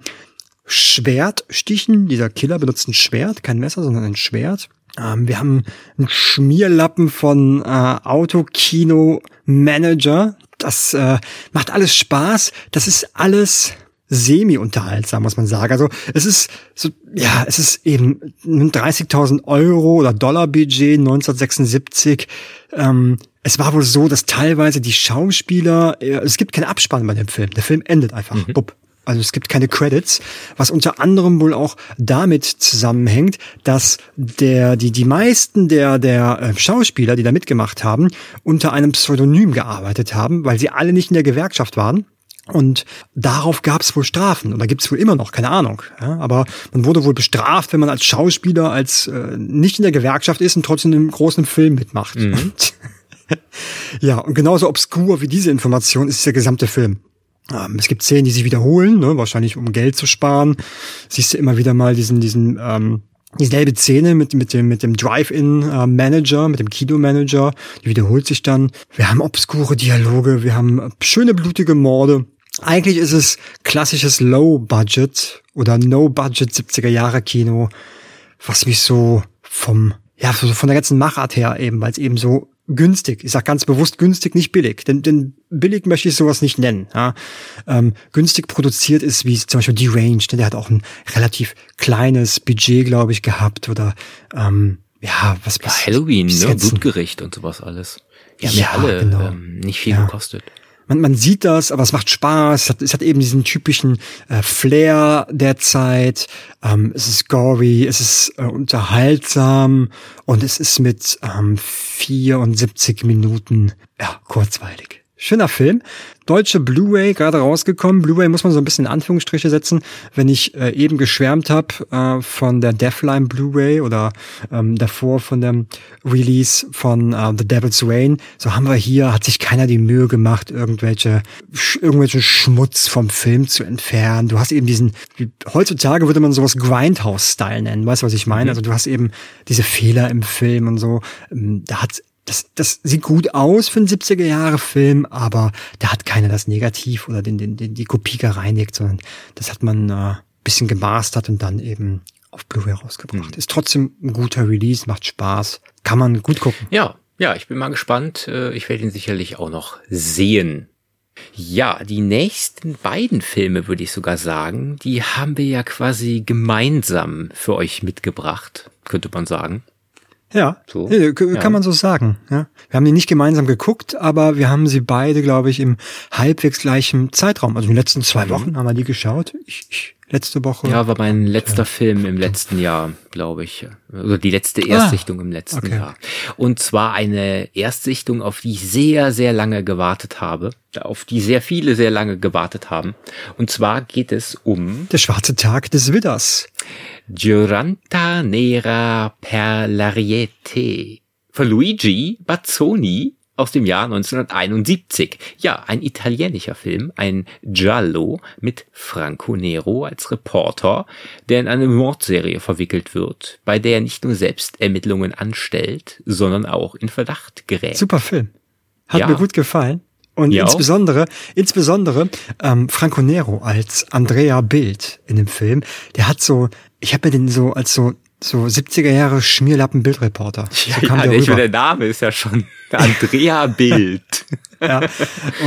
Schwertstichen. Dieser Killer benutzt ein Schwert, kein Messer, sondern ein Schwert. Ähm, wir haben einen Schmierlappen von äh, Autokino-Manager. Das äh, macht alles Spaß. Das ist alles semi-unterhaltsam, muss man sagen. Also es ist so, ja, es ist eben ein 30.000 Euro oder Dollar Budget 1976. Ähm, es war wohl so, dass teilweise die Schauspieler, äh, es gibt keinen Abspann bei dem Film. Der Film endet einfach. Mhm. Bupp. Also es gibt keine Credits, was unter anderem wohl auch damit zusammenhängt, dass der die die meisten der der äh, Schauspieler, die da mitgemacht haben, unter einem Pseudonym gearbeitet haben, weil sie alle nicht in der Gewerkschaft waren und darauf gab es wohl Strafen oder gibt es wohl immer noch, keine Ahnung. Ja, aber man wurde wohl bestraft, wenn man als Schauspieler als äh, nicht in der Gewerkschaft ist und trotzdem im großen Film mitmacht. Mhm. ja, und genauso obskur wie diese Information ist der gesamte Film. Ähm, es gibt Szenen, die sich wiederholen, ne, wahrscheinlich um Geld zu sparen. Siehst du immer wieder mal diesen, diesen ähm, dieselbe Szene mit, mit dem, mit dem Drive-In-Manager, mit dem Kino-Manager, die wiederholt sich dann. Wir haben obskure Dialoge, wir haben schöne blutige Morde. Eigentlich ist es klassisches Low-Budget oder No-Budget 70er Jahre Kino, was mich so vom, ja, so von der ganzen Machart her eben, weil es eben so günstig, ich sag ganz bewusst günstig, nicht billig, denn, denn billig möchte ich sowas nicht nennen. Ja. Ähm, günstig produziert ist wie zum Beispiel Range, denn der hat auch ein relativ kleines Budget, glaube ich, gehabt oder ähm, ja, was was Halloween, ne? Blutgericht und sowas alles. Ja, ja alle genau. ähm, nicht viel ja. gekostet man, man sieht das, aber es macht Spaß. Es hat, es hat eben diesen typischen äh, Flair der Zeit. Ähm, es ist gory, es ist äh, unterhaltsam und es ist mit ähm, 74 Minuten ja, kurzweilig. Schöner Film. Deutsche Blu-ray gerade rausgekommen. Blu-ray muss man so ein bisschen in Anführungsstriche setzen. Wenn ich äh, eben geschwärmt habe äh, von der Deathline Blu-ray oder ähm, davor von dem Release von äh, The Devil's Rain, so haben wir hier, hat sich keiner die Mühe gemacht, irgendwelche irgendwelche Schmutz vom Film zu entfernen. Du hast eben diesen, wie, heutzutage würde man sowas Grindhouse-Style nennen. Weißt du, was ich meine? Mhm. Also du hast eben diese Fehler im Film und so. Ähm, da hat das, das sieht gut aus für einen 70er Jahre Film, aber da hat keiner das Negativ oder den, den, den, die Kopie gereinigt, sondern das hat man äh, bisschen gemastert und dann eben auf Blu-ray rausgebracht. Mhm. Ist trotzdem ein guter Release, macht Spaß, kann man gut gucken. Ja, ja, ich bin mal gespannt. Äh, ich werde ihn sicherlich auch noch sehen. Ja, die nächsten beiden Filme würde ich sogar sagen, die haben wir ja quasi gemeinsam für euch mitgebracht, könnte man sagen. Ja, so. kann ja. man so sagen. Ja. Wir haben die nicht gemeinsam geguckt, aber wir haben sie beide, glaube ich, im halbwegs gleichen Zeitraum. Also in den letzten zwei mhm. Wochen haben wir die geschaut. Ich, ich letzte Woche. Ja, war mein letzter ja. Film im letzten Jahr, glaube ich. Also die letzte Erstsichtung ah, im letzten okay. Jahr. Und zwar eine Erstsichtung, auf die ich sehr, sehr lange gewartet habe. Auf die sehr viele sehr lange gewartet haben. Und zwar geht es um... Der schwarze Tag des Widders. Giuranta Nera per l'Ariete von Luigi Bazzoni aus dem Jahr 1971. Ja, ein italienischer Film, ein Giallo mit Franco Nero als Reporter, der in eine Mordserie verwickelt wird, bei der er nicht nur selbst Ermittlungen anstellt, sondern auch in Verdacht gerät. Super Film. Hat ja. mir gut gefallen. Und ja insbesondere, insbesondere ähm, Franco Nero als Andrea Bild in dem Film, der hat so, ich habe mir den so als so so 70er Jahre Schmierlappen-Bildreporter. So ja, ja der, der Name ist ja schon Andrea Bild. ja.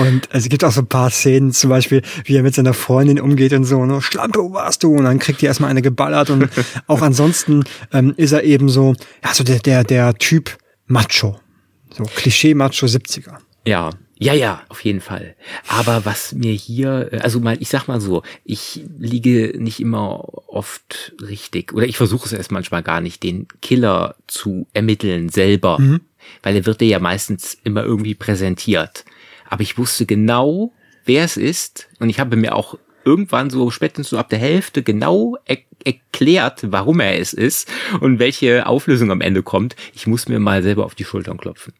Und es gibt auch so ein paar Szenen, zum Beispiel, wie er mit seiner Freundin umgeht und so, ne, Schlampe, wo warst du? Und dann kriegt die erstmal eine geballert und auch ansonsten ähm, ist er eben so, ja, so der, der, der Typ Macho. So Klischee-Macho 70er. Ja, ja, ja, auf jeden Fall. Aber was mir hier, also mal, ich sag mal so, ich liege nicht immer oft richtig oder ich versuche es erst manchmal gar nicht, den Killer zu ermitteln selber, mhm. weil er wird dir ja meistens immer irgendwie präsentiert. Aber ich wusste genau, wer es ist und ich habe mir auch irgendwann so spätestens so ab der Hälfte genau er erklärt, warum er es ist und welche Auflösung am Ende kommt. Ich muss mir mal selber auf die Schultern klopfen.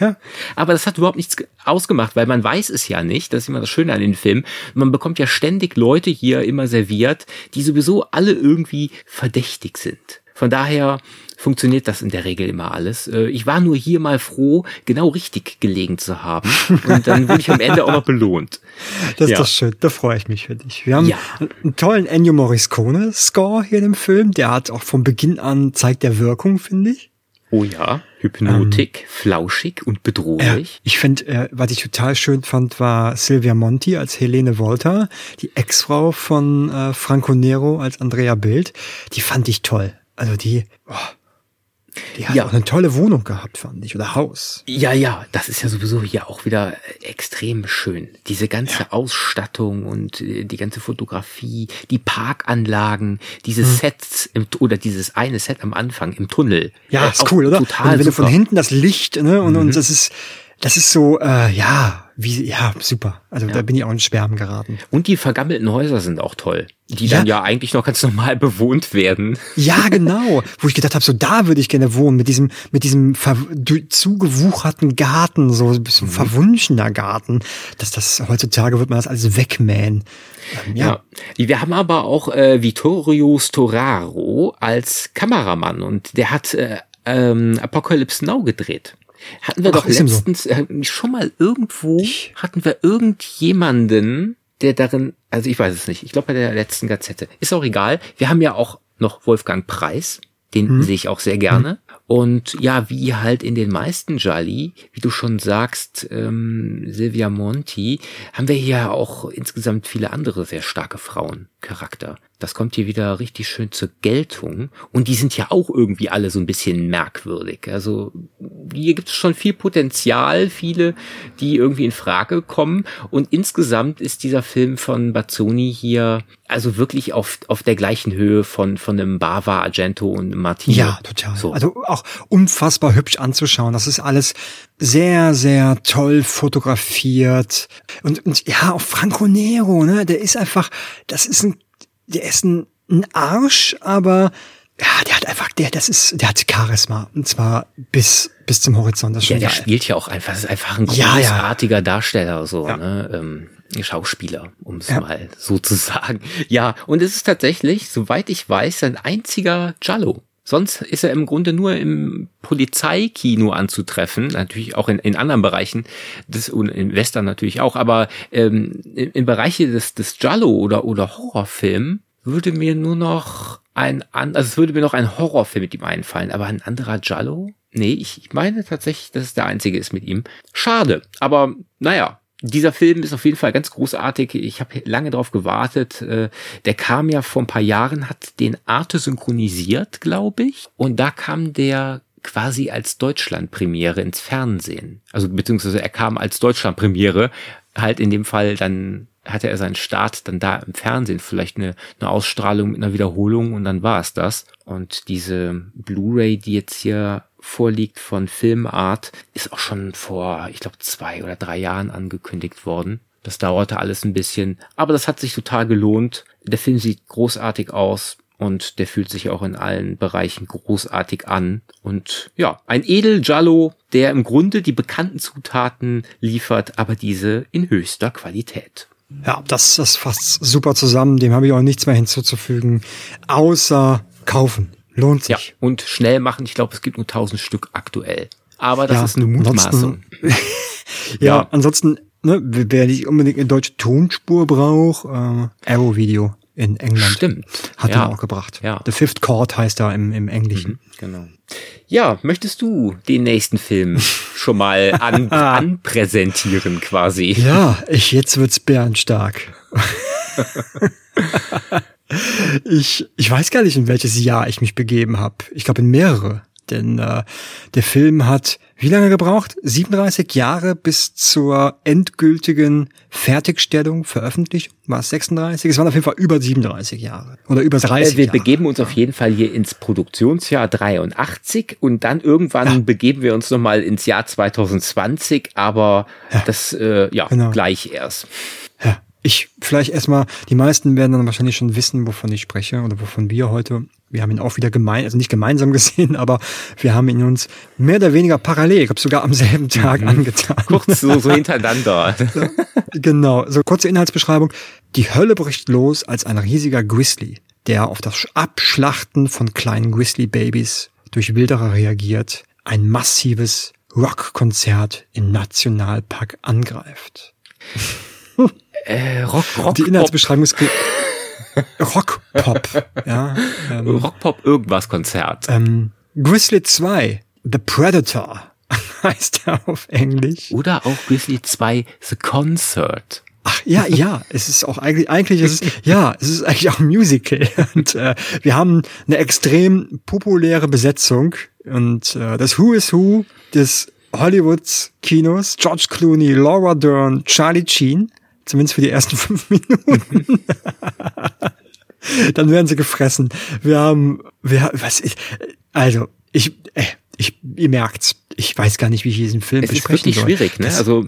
Ja. Aber das hat überhaupt nichts ausgemacht, weil man weiß es ja nicht. Das ist immer das Schöne an den Filmen. Man bekommt ja ständig Leute hier immer serviert, die sowieso alle irgendwie verdächtig sind. Von daher funktioniert das in der Regel immer alles. Äh, ich war nur hier mal froh, genau richtig gelegen zu haben. Und dann wurde ich am Ende auch noch belohnt. Das ist ja. doch schön, da freue ich mich für dich. Wir haben ja. einen tollen Ennio Morricone-Score hier in dem Film. Der hat auch von Beginn an zeigt der Wirkung, finde ich. Oh ja, Hypnotik, ähm, flauschig und bedrohlich. Äh, ich finde, äh, was ich total schön fand, war Silvia Monti als Helene Volta, die Ex-Frau von äh, Franco Nero als Andrea Bild. Die fand ich toll. Also die, oh, die hat ja. auch eine tolle Wohnung gehabt, fand ich, oder Haus. Ja, ja, das ist ja sowieso hier auch wieder extrem schön. Diese ganze ja. Ausstattung und äh, die ganze Fotografie, die Parkanlagen, diese hm. Sets im, oder dieses eine Set am Anfang im Tunnel. Ja, ist cool, oder? Total und wenn super. du von hinten das Licht, ne, und, mhm. und das ist, das ist so, äh, ja, wie, ja, super. Also ja. da bin ich auch in Schwärmen geraten. Und die vergammelten Häuser sind auch toll, die ja. dann ja eigentlich noch ganz normal bewohnt werden. Ja, genau. Wo ich gedacht habe, so da würde ich gerne wohnen, mit diesem, mit diesem zugewucherten Garten, so ein bisschen mhm. verwunschener Garten. Dass das heutzutage wird man das alles wegmähen. Ähm, ja. ja. Wir haben aber auch äh, Vittorio Storaro als Kameramann und der hat äh, ähm, Apocalypse Now gedreht. Hatten wir Ach, doch letztens so. äh, schon mal irgendwo, hatten wir irgendjemanden, der darin, also ich weiß es nicht, ich glaube bei der letzten Gazette. Ist auch egal. Wir haben ja auch noch Wolfgang Preis, den hm. sehe ich auch sehr gerne. Hm. Und ja, wie halt in den meisten Jolly, wie du schon sagst, ähm, Silvia Monti, haben wir hier auch insgesamt viele andere sehr starke Frauencharakter. Das kommt hier wieder richtig schön zur Geltung. Und die sind ja auch irgendwie alle so ein bisschen merkwürdig. Also hier gibt es schon viel Potenzial, viele, die irgendwie in Frage kommen. Und insgesamt ist dieser Film von Bazzoni hier also wirklich auf, auf der gleichen Höhe von, von einem Bava, Argento und Martino. Ja, total. So. Also auch unfassbar hübsch anzuschauen. Das ist alles sehr, sehr toll fotografiert. Und, und ja, auch Franco Nero, ne, der ist einfach, das ist ein der ist ein, ein Arsch, aber ja, der hat einfach, der, das ist, der hat Charisma. Und zwar bis, bis zum Horizont. Das ist ja, der geil. spielt ja auch einfach, ist einfach ein großartiger ja, ja. Darsteller, so, ja. ne, ähm, Schauspieler, um es mal so zu sagen. Ja, und es ist tatsächlich, soweit ich weiß, sein einziger Jallo. Sonst ist er im Grunde nur im Polizeikino anzutreffen, natürlich auch in, in anderen Bereichen, das, und in Western natürlich auch, aber ähm, in, in Bereiche des, des Jallo oder, oder Horrorfilm würde mir nur noch ein, also es würde mir noch ein Horrorfilm mit ihm einfallen, aber ein anderer Jallo? Nee, ich meine tatsächlich, dass es der einzige ist mit ihm. Schade, aber naja, dieser Film ist auf jeden Fall ganz großartig. Ich habe lange darauf gewartet. Äh, der kam ja vor ein paar Jahren, hat den Arte synchronisiert, glaube ich. Und da kam der quasi als Deutschlandpremiere ins Fernsehen. Also beziehungsweise er kam als Deutschlandpremiere, halt in dem Fall dann hatte er seinen Start dann da im Fernsehen, vielleicht eine, eine Ausstrahlung mit einer Wiederholung und dann war es das. Und diese Blu-ray, die jetzt hier vorliegt von Filmart, ist auch schon vor, ich glaube, zwei oder drei Jahren angekündigt worden. Das dauerte alles ein bisschen, aber das hat sich total gelohnt. Der Film sieht großartig aus und der fühlt sich auch in allen Bereichen großartig an. Und ja, ein Edel Jallo, der im Grunde die bekannten Zutaten liefert, aber diese in höchster Qualität. Ja, das, das fasst super zusammen. Dem habe ich auch nichts mehr hinzuzufügen, außer kaufen. Lohnt sich. Ja, und schnell machen. Ich glaube, es gibt nur 1000 Stück aktuell. Aber das ja, ist eine Mutmaßung. ja, ja, ansonsten, ne, wer nicht unbedingt eine deutsche Tonspur braucht, äh, Arrow-Video in England. Stimmt. Hat ja. er auch gebracht. Ja. The Fifth Chord heißt er im, im Englischen. Mhm, genau. Ja, möchtest du den nächsten Film schon mal an, anpräsentieren quasi? Ja, ich, jetzt wird's bärenstark. Ich, ich weiß gar nicht, in welches Jahr ich mich begeben habe. Ich glaube in mehrere. Denn äh, der Film hat wie lange gebraucht? 37 Jahre bis zur endgültigen Fertigstellung, Veröffentlichung? War es 36? Es waren auf jeden Fall über 37 Jahre. Oder über 30 äh, Wir Jahre. begeben uns auf jeden Fall hier ins Produktionsjahr 83 und dann irgendwann ja. begeben wir uns nochmal ins Jahr 2020, aber ja. das äh, ja genau. gleich erst. Ich vielleicht erstmal, die meisten werden dann wahrscheinlich schon wissen, wovon ich spreche oder wovon wir heute. Wir haben ihn auch wieder gemein, also nicht gemeinsam gesehen, aber wir haben ihn uns mehr oder weniger parallel, ich glaube sogar am selben Tag mhm. angetan. Kurz so, so hintereinander. genau, so kurze Inhaltsbeschreibung. Die Hölle bricht los, als ein riesiger Grizzly der auf das Abschlachten von kleinen Grizzly-Babys durch Wilderer reagiert, ein massives Rockkonzert im Nationalpark angreift. Äh, Rock, Rock, Die Inhaltsbeschreibung ist Rockpop. ja, ähm, Rockpop irgendwas Konzert. ähm, Grizzly 2, The Predator heißt er auf Englisch. Oder auch Grizzly 2 The Concert. Ach ja, ja, es ist auch eigentlich, eigentlich ist es, ja, es ist eigentlich auch ein Musical. Und äh, wir haben eine extrem populäre Besetzung und äh, das Who is Who des Hollywoods Kinos, George Clooney, Laura Dern, Charlie Sheen, zumindest für die ersten fünf Minuten. Dann werden sie gefressen. Wir haben, wir, was ich, also ich, äh, ich, ihr merkt's, ich weiß gar nicht, wie ich diesen Film Es ist besprechen wirklich soll. schwierig, ne? Das- Also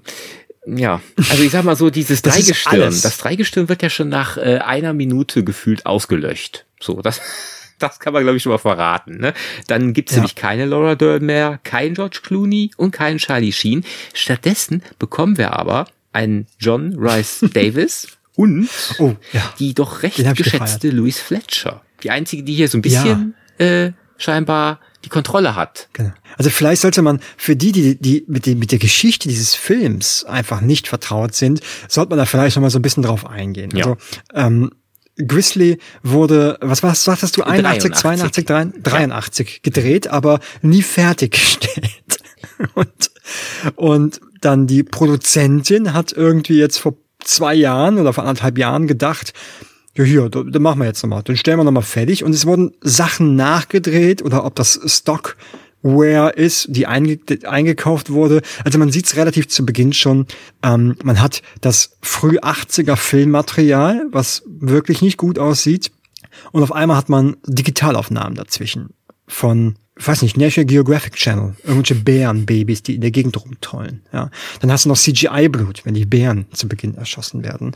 ja, also ich sag mal so, dieses Das ist Dreigestirn, das Dreigestirn wird ja schon nach äh, einer Minute gefühlt ausgelöscht. So, das, das kann man glaube ich schon mal verraten. Ne? Dann gibt's Ja. nämlich keine Laura Dern mehr, kein George Clooney und keinen Charlie Sheen. Stattdessen bekommen wir aber einen John Rice Davis und Oh, ja. die doch recht geschätzte Louise Fletcher. Die einzige, die hier so ein bisschen äh, scheinbar die Kontrolle hat. Genau. Also vielleicht sollte man für die, die, die mit, dem, mit der Geschichte dieses Films einfach nicht vertraut sind, sollte man da vielleicht noch mal so ein bisschen drauf eingehen. Ja. Also ähm, Grizzly wurde, was war was sagtest du, 81, 83. 82, 83, 83 gedreht, aber nie fertiggestellt. Und, und dann die Produzentin hat irgendwie jetzt vor zwei Jahren oder vor anderthalb Jahren gedacht, ja hier, da- machen wir jetzt nochmal, dann stellen wir nochmal fertig. Und es wurden Sachen nachgedreht oder ob das Stockware ist, die einge eingekauft wurde. Also man sieht es relativ zu Beginn schon. Ähm, man hat das früh 80er Filmmaterial, was wirklich nicht gut aussieht. Und auf einmal hat man Digitalaufnahmen dazwischen von, weiß nicht, National Geographic Channel, irgendwelche Bärenbabys, die in der Gegend rumtollen. Ja. Dann hast du noch CGI-Blut, wenn die Bären zu Beginn erschossen werden.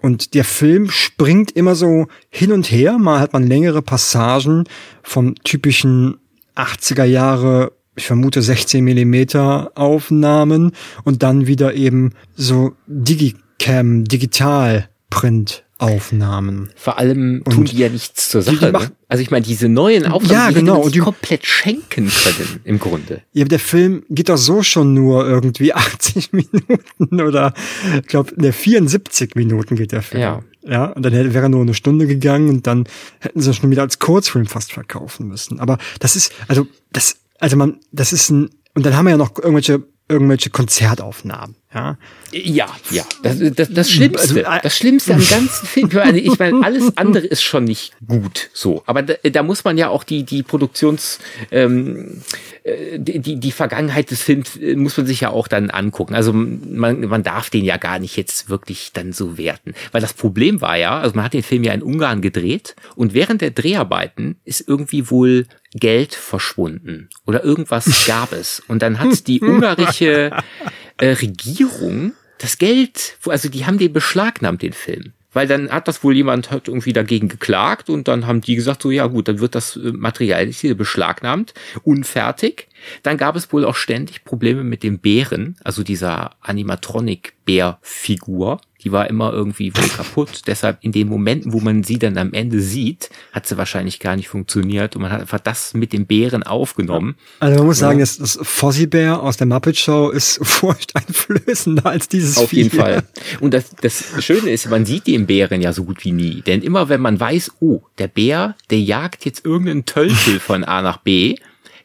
Und der Film springt immer so hin und her. Mal hat man längere Passagen vom typischen 80er Jahre, ich vermute 16 Millimeter Aufnahmen und dann wieder eben so Digicam, Digitalprint Aufnahmen. Vor allem tun Und die ja nichts zur die- die Sache. machen- ne? Also ich meine, diese neuen Aufnahmen, Ja, die genau, die- komplett schenken können, im Grunde. Ja, aber der Film geht doch so schon nur irgendwie 80 Minuten oder ich glaube, ne 74 Minuten geht der Film. Ja. Ja, und dann hätte, wäre er nur eine Stunde gegangen und dann hätten sie schon wieder als Kurzfilm fast verkaufen müssen. Aber das ist, also, das, also man, das ist ein, und dann haben wir ja noch irgendwelche, irgendwelche Konzertaufnahmen, ja. Ja, ja. Das, das, das Schlimmste, Also, äh, das Schlimmste am ganzen Film. Also ich meine, alles andere ist schon nicht gut so. Aber da, da muss man ja auch die, die Produktions, ähm, äh, die, die- die Vergangenheit des Films äh, muss man sich ja auch dann angucken. Also man, man darf den ja gar nicht jetzt wirklich dann so werten. Weil das Problem war ja, also man hat den Film ja in Ungarn gedreht und während der Dreharbeiten ist irgendwie wohl Geld verschwunden oder irgendwas gab es. Und dann hat die ungarische äh, Regierung das Geld, also die haben den beschlagnahmt, den Film. Weil dann hat das wohl jemand hat irgendwie dagegen geklagt und dann haben die gesagt, so ja gut, dann wird das äh, Material jetzt hier beschlagnahmt, unfertig. Dann gab es wohl auch ständig Probleme mit dem Bären, also dieser Animatronic-Bär-Figur. Die war immer irgendwie wohl kaputt. Deshalb in den Momenten, wo man sie dann am Ende sieht, hat sie wahrscheinlich gar nicht funktioniert und man hat einfach das mit dem Bären aufgenommen. Also man muss sagen, das, das Fozzie Bear aus der Muppet Show ist furchteinflößender als dieses Auf Vieh. jeden Fall. Und das, das Schöne ist, man sieht den Bären ja so gut wie nie. Denn immer wenn man weiß, oh, der Bär, der jagt jetzt irgendeinen Tölpel von A nach B,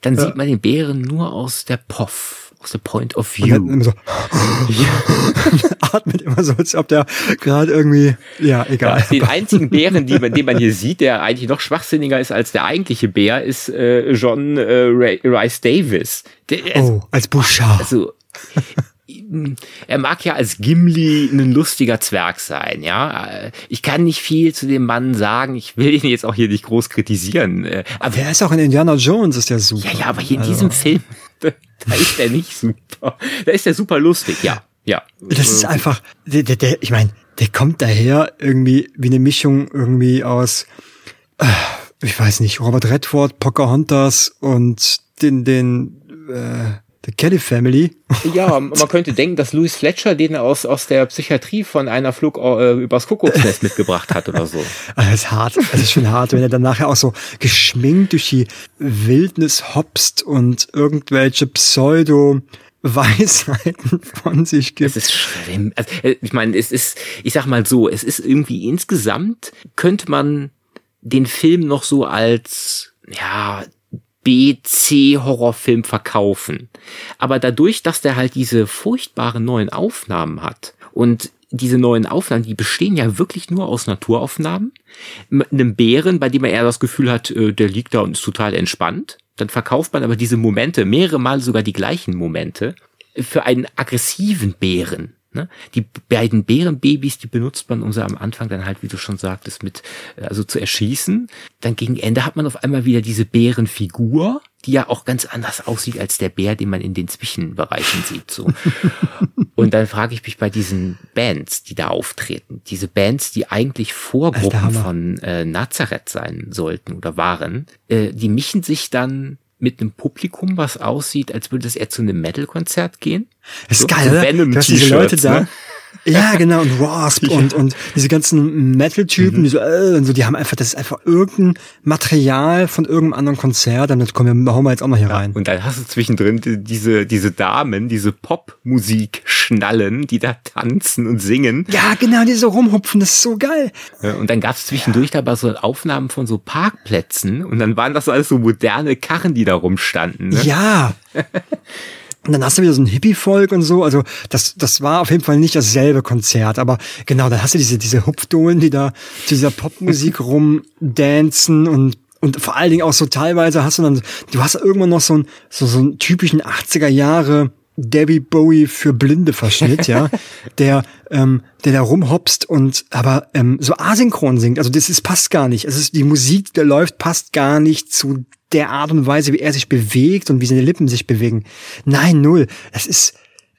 dann sieht man den Bären nur aus der POV, aus der Point of Und View. immer so atmet immer so, als ob der gerade irgendwie, ja, egal. Ja, den einzigen Bären, die man, den man hier sieht, der eigentlich noch schwachsinniger ist als der eigentliche Bär, ist äh, John äh, Ray, Rice Davis. Der, oh, als Bouchard. also er mag ja als Gimli ein lustiger Zwerg sein, ja. Ich kann nicht viel zu dem Mann sagen. Ich will ihn jetzt auch hier nicht groß kritisieren. Aber Der ist auch in Indiana Jones, ist der super. ja, ja, aber hier in Also, diesem Film, da, ist er nicht super. Da ist er super lustig, ja. Ja. Das ist einfach, der, der, der ich meine, der kommt daher irgendwie wie eine Mischung irgendwie aus, äh, ich weiß nicht, Robert Redford, Pocahontas und den, den, äh, The Kelly Family. Ja, man könnte denken, dass Louis Fletcher den aus, aus der Psychiatrie von einer Flug äh, übers Kuckucksnest mitgebracht hat oder so. Das ist hart. Das ist schon hart, wenn er dann nachher auch so geschminkt durch die Wildnis hopst und irgendwelche Pseudo Weisheiten von sich gibt. Es ist schlimm. Also, äh, ich meine, es ist, ich sag mal so, es ist irgendwie insgesamt könnte man den Film noch so als, ja, B-C-Horrorfilm verkaufen. Aber dadurch, dass der halt diese furchtbaren neuen Aufnahmen hat und diese neuen Aufnahmen, die bestehen ja wirklich nur aus Naturaufnahmen, einem Bären, bei dem er eher das Gefühl hat, äh, der liegt da und ist total entspannt. Dann verkauft man aber diese Momente, mehrere Mal sogar die gleichen Momente, für einen aggressiven Bären. Ne? Die beiden Bärenbabys, die benutzt man, um sie am Anfang dann halt, wie du schon sagtest, mit, äh, also zu erschießen. Dann gegen Ende hat man auf einmal wieder diese Bärenfigur, die ja auch ganz anders aussieht als der Bär, den man in den Zwischenbereichen sieht, so. Und dann frage ich mich bei diesen Bands, die da auftreten, diese Bands, die eigentlich Vorgruppen von äh, Nazareth sein sollten oder waren, äh, die mischen sich dann mit einem Publikum, was aussieht, als würde es eher zu einem Metal-Konzert gehen. Das ist so, geil, so Venom du hast diese Leute da. Ne? Ja, genau, und Wasp ja. und, und diese ganzen Metal-Typen, mhm. die so, äh, und so, die haben einfach, das ist einfach irgendein Material von irgendeinem anderen Konzert, und das kommen wir, hauen wir jetzt auch noch hier ja, rein. Und dann hast du zwischendrin diese, diese Damen, diese Popmusik schnallen, die da tanzen und singen. Ja, genau, die so rumhupfen, das ist so geil. Und dann gab's zwischendurch ja. dabei so Aufnahmen von so Parkplätzen und dann waren das alles so moderne Karren, die da rumstanden. Ne? Ja. Und dann hast du wieder so ein Hippie-Volk und so. Also das, das war auf jeden Fall nicht dasselbe Konzert. Aber genau, dann hast du diese, diese Hupfdohlen, die da zu dieser Popmusik rumdancen und und vor allen Dingen auch so teilweise hast du dann, du hast irgendwann noch so einen, so, so einen typischen 80er Jahre Debbie Bowie für Blinde Verschnitt, ja, der, ähm, der da rumhopst und aber ähm, so asynchron singt. Also das ist passt gar nicht. Es ist die Musik, der läuft, passt gar nicht zu der Art und Weise, wie er sich bewegt und wie seine Lippen sich bewegen. Nein, null. Das ist,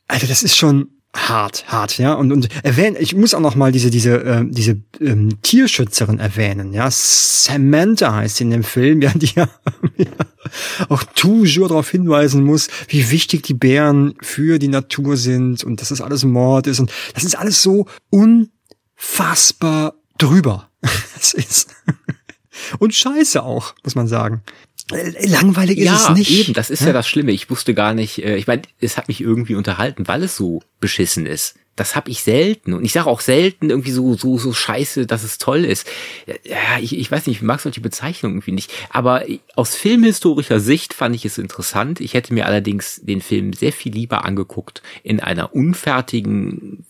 also das ist schon hart, hart, ja. Und, und erwähnen, ich muss auch noch mal diese, diese, äh, diese ähm, Tierschützerin erwähnen, ja. Samantha heißt sie in dem Film, ja, die ja, ja auch toujours darauf hinweisen muss, wie wichtig die Bären für die Natur sind und dass das alles Mord ist. Und das ist alles so unfassbar drüber. Das ist. Und scheiße auch, muss man sagen. Äh, langweilig ist ja, es nicht. eben, das ist ja? ja das Schlimme. Ich wusste gar nicht, äh, ich meine, es hat mich irgendwie unterhalten, weil es so beschissen ist das habe ich selten. Und ich sage auch selten irgendwie so, so, so scheiße, dass es toll ist. Ja, ich, ich weiß nicht, ich mag solche Bezeichnungen irgendwie nicht. Aber aus filmhistorischer Sicht fand ich es interessant. Ich hätte mir allerdings den Film sehr viel lieber angeguckt in einer unfertigen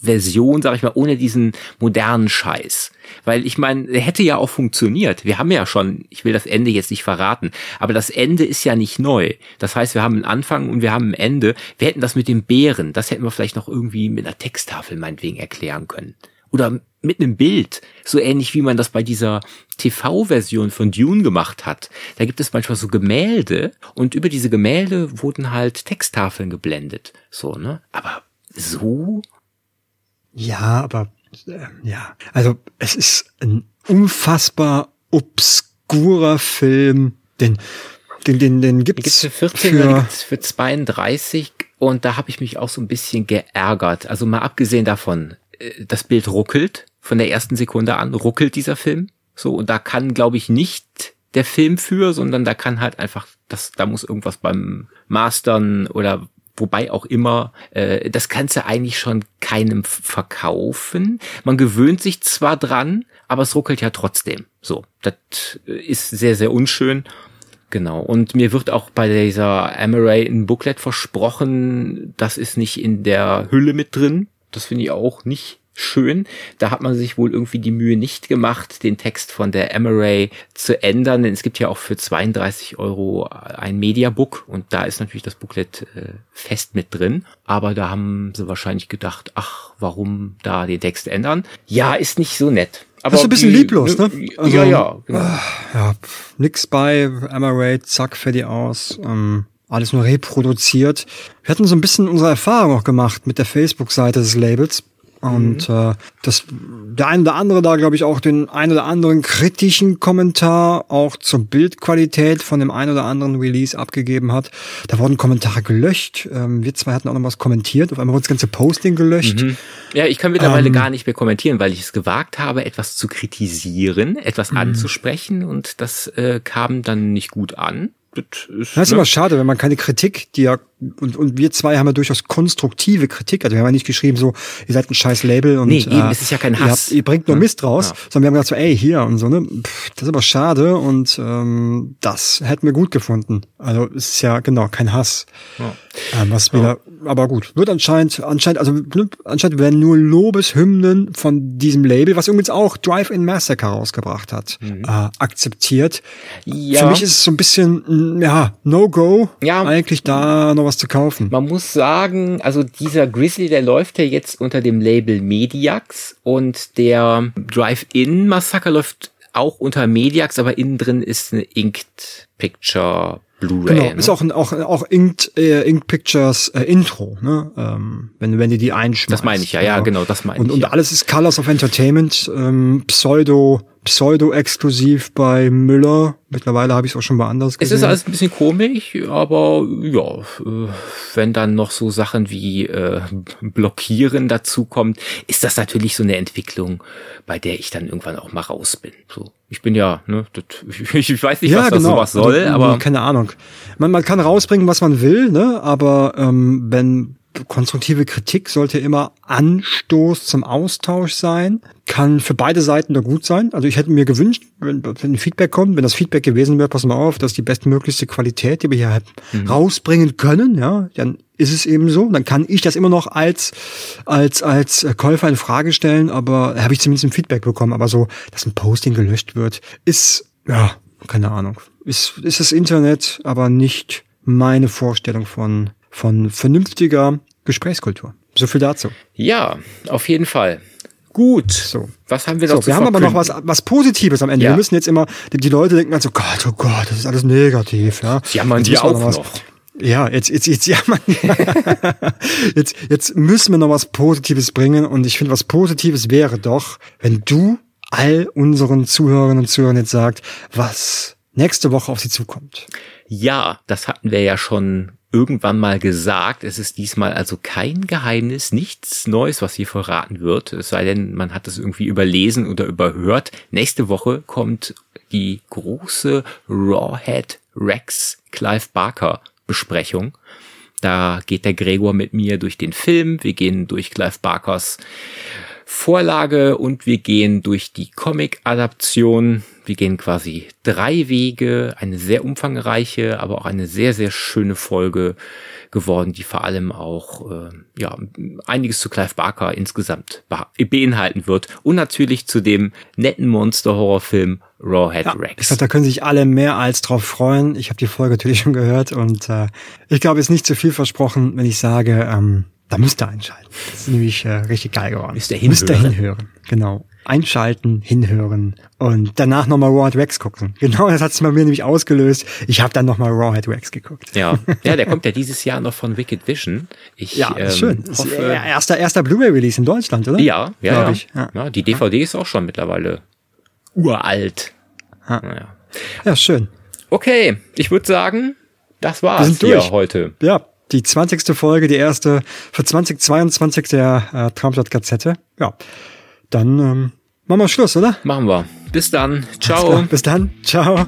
Version, sag ich mal, ohne diesen modernen Scheiß. Weil ich meine, hätte ja auch funktioniert. Wir haben ja schon, ich will das Ende jetzt nicht verraten, aber das Ende ist ja nicht neu. Das heißt, wir haben einen Anfang und wir haben ein Ende. Wir hätten das mit dem Bären, das hätten wir vielleicht noch irgendwie mit einer Texttafel meinetwegen erklären können. Oder mit einem Bild, so ähnlich wie man das bei dieser TV-Version von Dune gemacht hat. Da gibt es manchmal so Gemälde und über diese Gemälde wurden halt Texttafeln geblendet. So, ne? Aber so? Ja, aber äh, ja, also es ist ein unfassbar obskurer Film, den den den den gibt's, gibt's für 14 für, gibt's für 32 und da habe ich mich auch so ein bisschen geärgert. Also mal abgesehen davon, äh, das Bild ruckelt von der ersten Sekunde an, ruckelt dieser Film. So, und da kann, glaube ich, nicht der Film für, sondern da kann halt einfach, das, da muss irgendwas beim Mastern oder wobei auch immer, äh, das kannst du eigentlich schon keinem verkaufen. Man gewöhnt sich zwar dran, aber es ruckelt ja trotzdem. So, das ist sehr, sehr unschön. Genau. Und mir wird auch bei dieser Amaray ein Booklet versprochen. Das ist nicht in der Hülle mit drin. Das finde ich auch nicht schön. Da hat man sich wohl irgendwie die Mühe nicht gemacht, den Text von der Amaray zu ändern, denn es gibt ja auch für 32 Euro ein Mediabook und da ist natürlich das Booklet äh, fest mit drin. Aber da haben sie wahrscheinlich gedacht, ach, warum da den Text ändern? Ja, ist nicht so nett. Aber das ist ein bisschen die, lieblos, ne? Also, ja, ja. Genau. Ah, ja, nix bei, Amaray, zack, fertig aus. Ähm, alles nur reproduziert. Wir hatten so ein bisschen unsere Erfahrung auch gemacht mit der Facebook-Seite des Labels. Und äh, das der ein oder andere da, glaube ich, auch den ein oder anderen kritischen Kommentar auch zur Bildqualität von dem ein oder anderen Release abgegeben hat. Da wurden Kommentare gelöscht. Ähm, wir zwei hatten auch noch was kommentiert. Auf einmal wurde das ganze Posting gelöscht. Mhm. Ja, ich kann mittlerweile ähm, gar nicht mehr kommentieren, weil ich es gewagt habe, etwas zu kritisieren, etwas mhm. anzusprechen und das äh, kam dann nicht gut an. Das ist, das ist ne? immer schade, wenn man keine Kritik, die ja und, und wir zwei haben ja durchaus konstruktive Kritik. Also wir haben ja nicht geschrieben so, ihr seid ein scheiß Label und nee, eben, äh, es ist ja kein Hass. Ihr, habt, ihr bringt nur ja. Mist raus, ja. sondern wir haben gesagt so, ey, hier und so, ne? Pff, das ist aber schade und ähm, das hätten wir gut gefunden. Also es ist ja genau kein Hass. Ja. Ähm, was wieder, aber gut, wird anscheinend, anscheinend, also ne, anscheinend werden nur Lobeshymnen von diesem Label, was übrigens auch Drive-In Massacre rausgebracht hat, mhm. äh, akzeptiert. Ja. Für mich ist es so ein bisschen, ja, No-Go, ja. eigentlich da noch was zu kaufen. Man muss sagen, also dieser Grizzly, der läuft ja jetzt unter dem Label Mediax und der Drive-In Massacre läuft auch unter Mediax, aber innen drin ist eine Inked Picture Blu-ray. Genau, ne? ist auch auch auch Inked, äh, Inked Pictures äh, Intro, ne? Ähm, wenn wenn die die einschmeißt. Das meine ich ja, ja, genau, das meine und, ich. Und ja. alles ist Colors of Entertainment, ähm, Pseudo pseudo-exklusiv bei Müller. Mittlerweile habe ich es auch schon bei anders gesehen. Es ist alles ein bisschen komisch, aber ja, äh, wenn dann noch so Sachen wie äh, Blockieren dazukommt, ist das natürlich so eine Entwicklung, bei der ich dann irgendwann auch mal raus bin. So, ich bin ja, ne, das, ich weiß nicht, ja, was genau. das sowas soll, also, aber keine Ahnung. Man, man kann rausbringen, was man will, ne, aber ähm, wenn konstruktive Kritik sollte immer Anstoß zum Austausch sein. Kann für beide Seiten da gut sein. Also ich hätte mir gewünscht, wenn, wenn Feedback kommt, wenn das Feedback gewesen wäre, pass mal auf, das ist die bestmöglichste Qualität, die wir hier mhm. rausbringen können, ja, dann ist es eben so. Dann kann ich das immer noch als, als, als Käufer in Frage stellen, aber habe ich zumindest ein Feedback bekommen. Aber so, dass ein Posting gelöscht wird, ist, ja, keine Ahnung. Ist, ist das Internet, aber nicht meine Vorstellung von, von vernünftiger Gesprächskultur. So viel dazu. Ja, auf jeden Fall. Gut. So. Was haben wir noch so, Wir haben aber noch was, was Positives am Ende. Ja. Wir müssen jetzt immer, die, die Leute denken also, Gott, oh Gott, das ist alles negativ, ja. Jammern die auch noch. Ja, jetzt, jetzt, jetzt, ja, man, jetzt, jetzt müssen wir noch was Positives bringen und ich finde, was Positives wäre doch, wenn du all unseren Zuhörerinnen und Zuhörern jetzt sagt, was nächste Woche auf sie zukommt. Ja, das hatten wir ja schon irgendwann mal gesagt. Es ist diesmal also kein Geheimnis, nichts Neues, was hier verraten wird. Es sei denn, man hat es irgendwie überlesen oder überhört. Nächste Woche kommt die große Rawhead Rex Clive Barker Besprechung. Da geht der Gregor mit mir durch den Film. Wir gehen durch Clive Barkers Vorlage und wir gehen durch die Comic-Adaption. Wir gehen quasi drei Wege, eine sehr umfangreiche, aber auch eine sehr, sehr schöne Folge geworden, die vor allem auch äh, ja einiges zu Clive Barker insgesamt beinhalten wird und natürlich zu dem netten Monster-Horrorfilm Rawhead ja, Rex. Ich glaube, da können sich alle mehr als drauf freuen. Ich habe die Folge natürlich schon gehört und äh, ich glaube, es ist nicht zu viel versprochen, wenn ich sage, ähm, da müsst ihr einschalten. Das ist nämlich äh, richtig geil geworden. Müsst ihr hinhören. Müsst ihr hinhören, genau. Einschalten, hinhören und danach nochmal Rawhead Rex gucken. Genau, das hat es bei mir nämlich ausgelöst. Ich habe dann nochmal Rawhead Rex geguckt. Ja, ja, der kommt ja dieses Jahr noch von Wicked Vision. Ich, ja, ähm, schön. Hoffe, ist, äh, erster erster Blu-ray-Release in Deutschland, oder? Ja, ja, ja. Ich. ja. ja. Die DVD ist auch schon mittlerweile uralt. Ja, naja. ja schön. Okay, ich würde sagen, das war's hier durch. heute. Ja, die 20. Folge, die erste für 2022 der äh, Traumstadt-Gazette. Ja, dann ähm, machen wir Schluss, oder? Machen wir. Bis dann. Ciao. Bis dann. Ciao.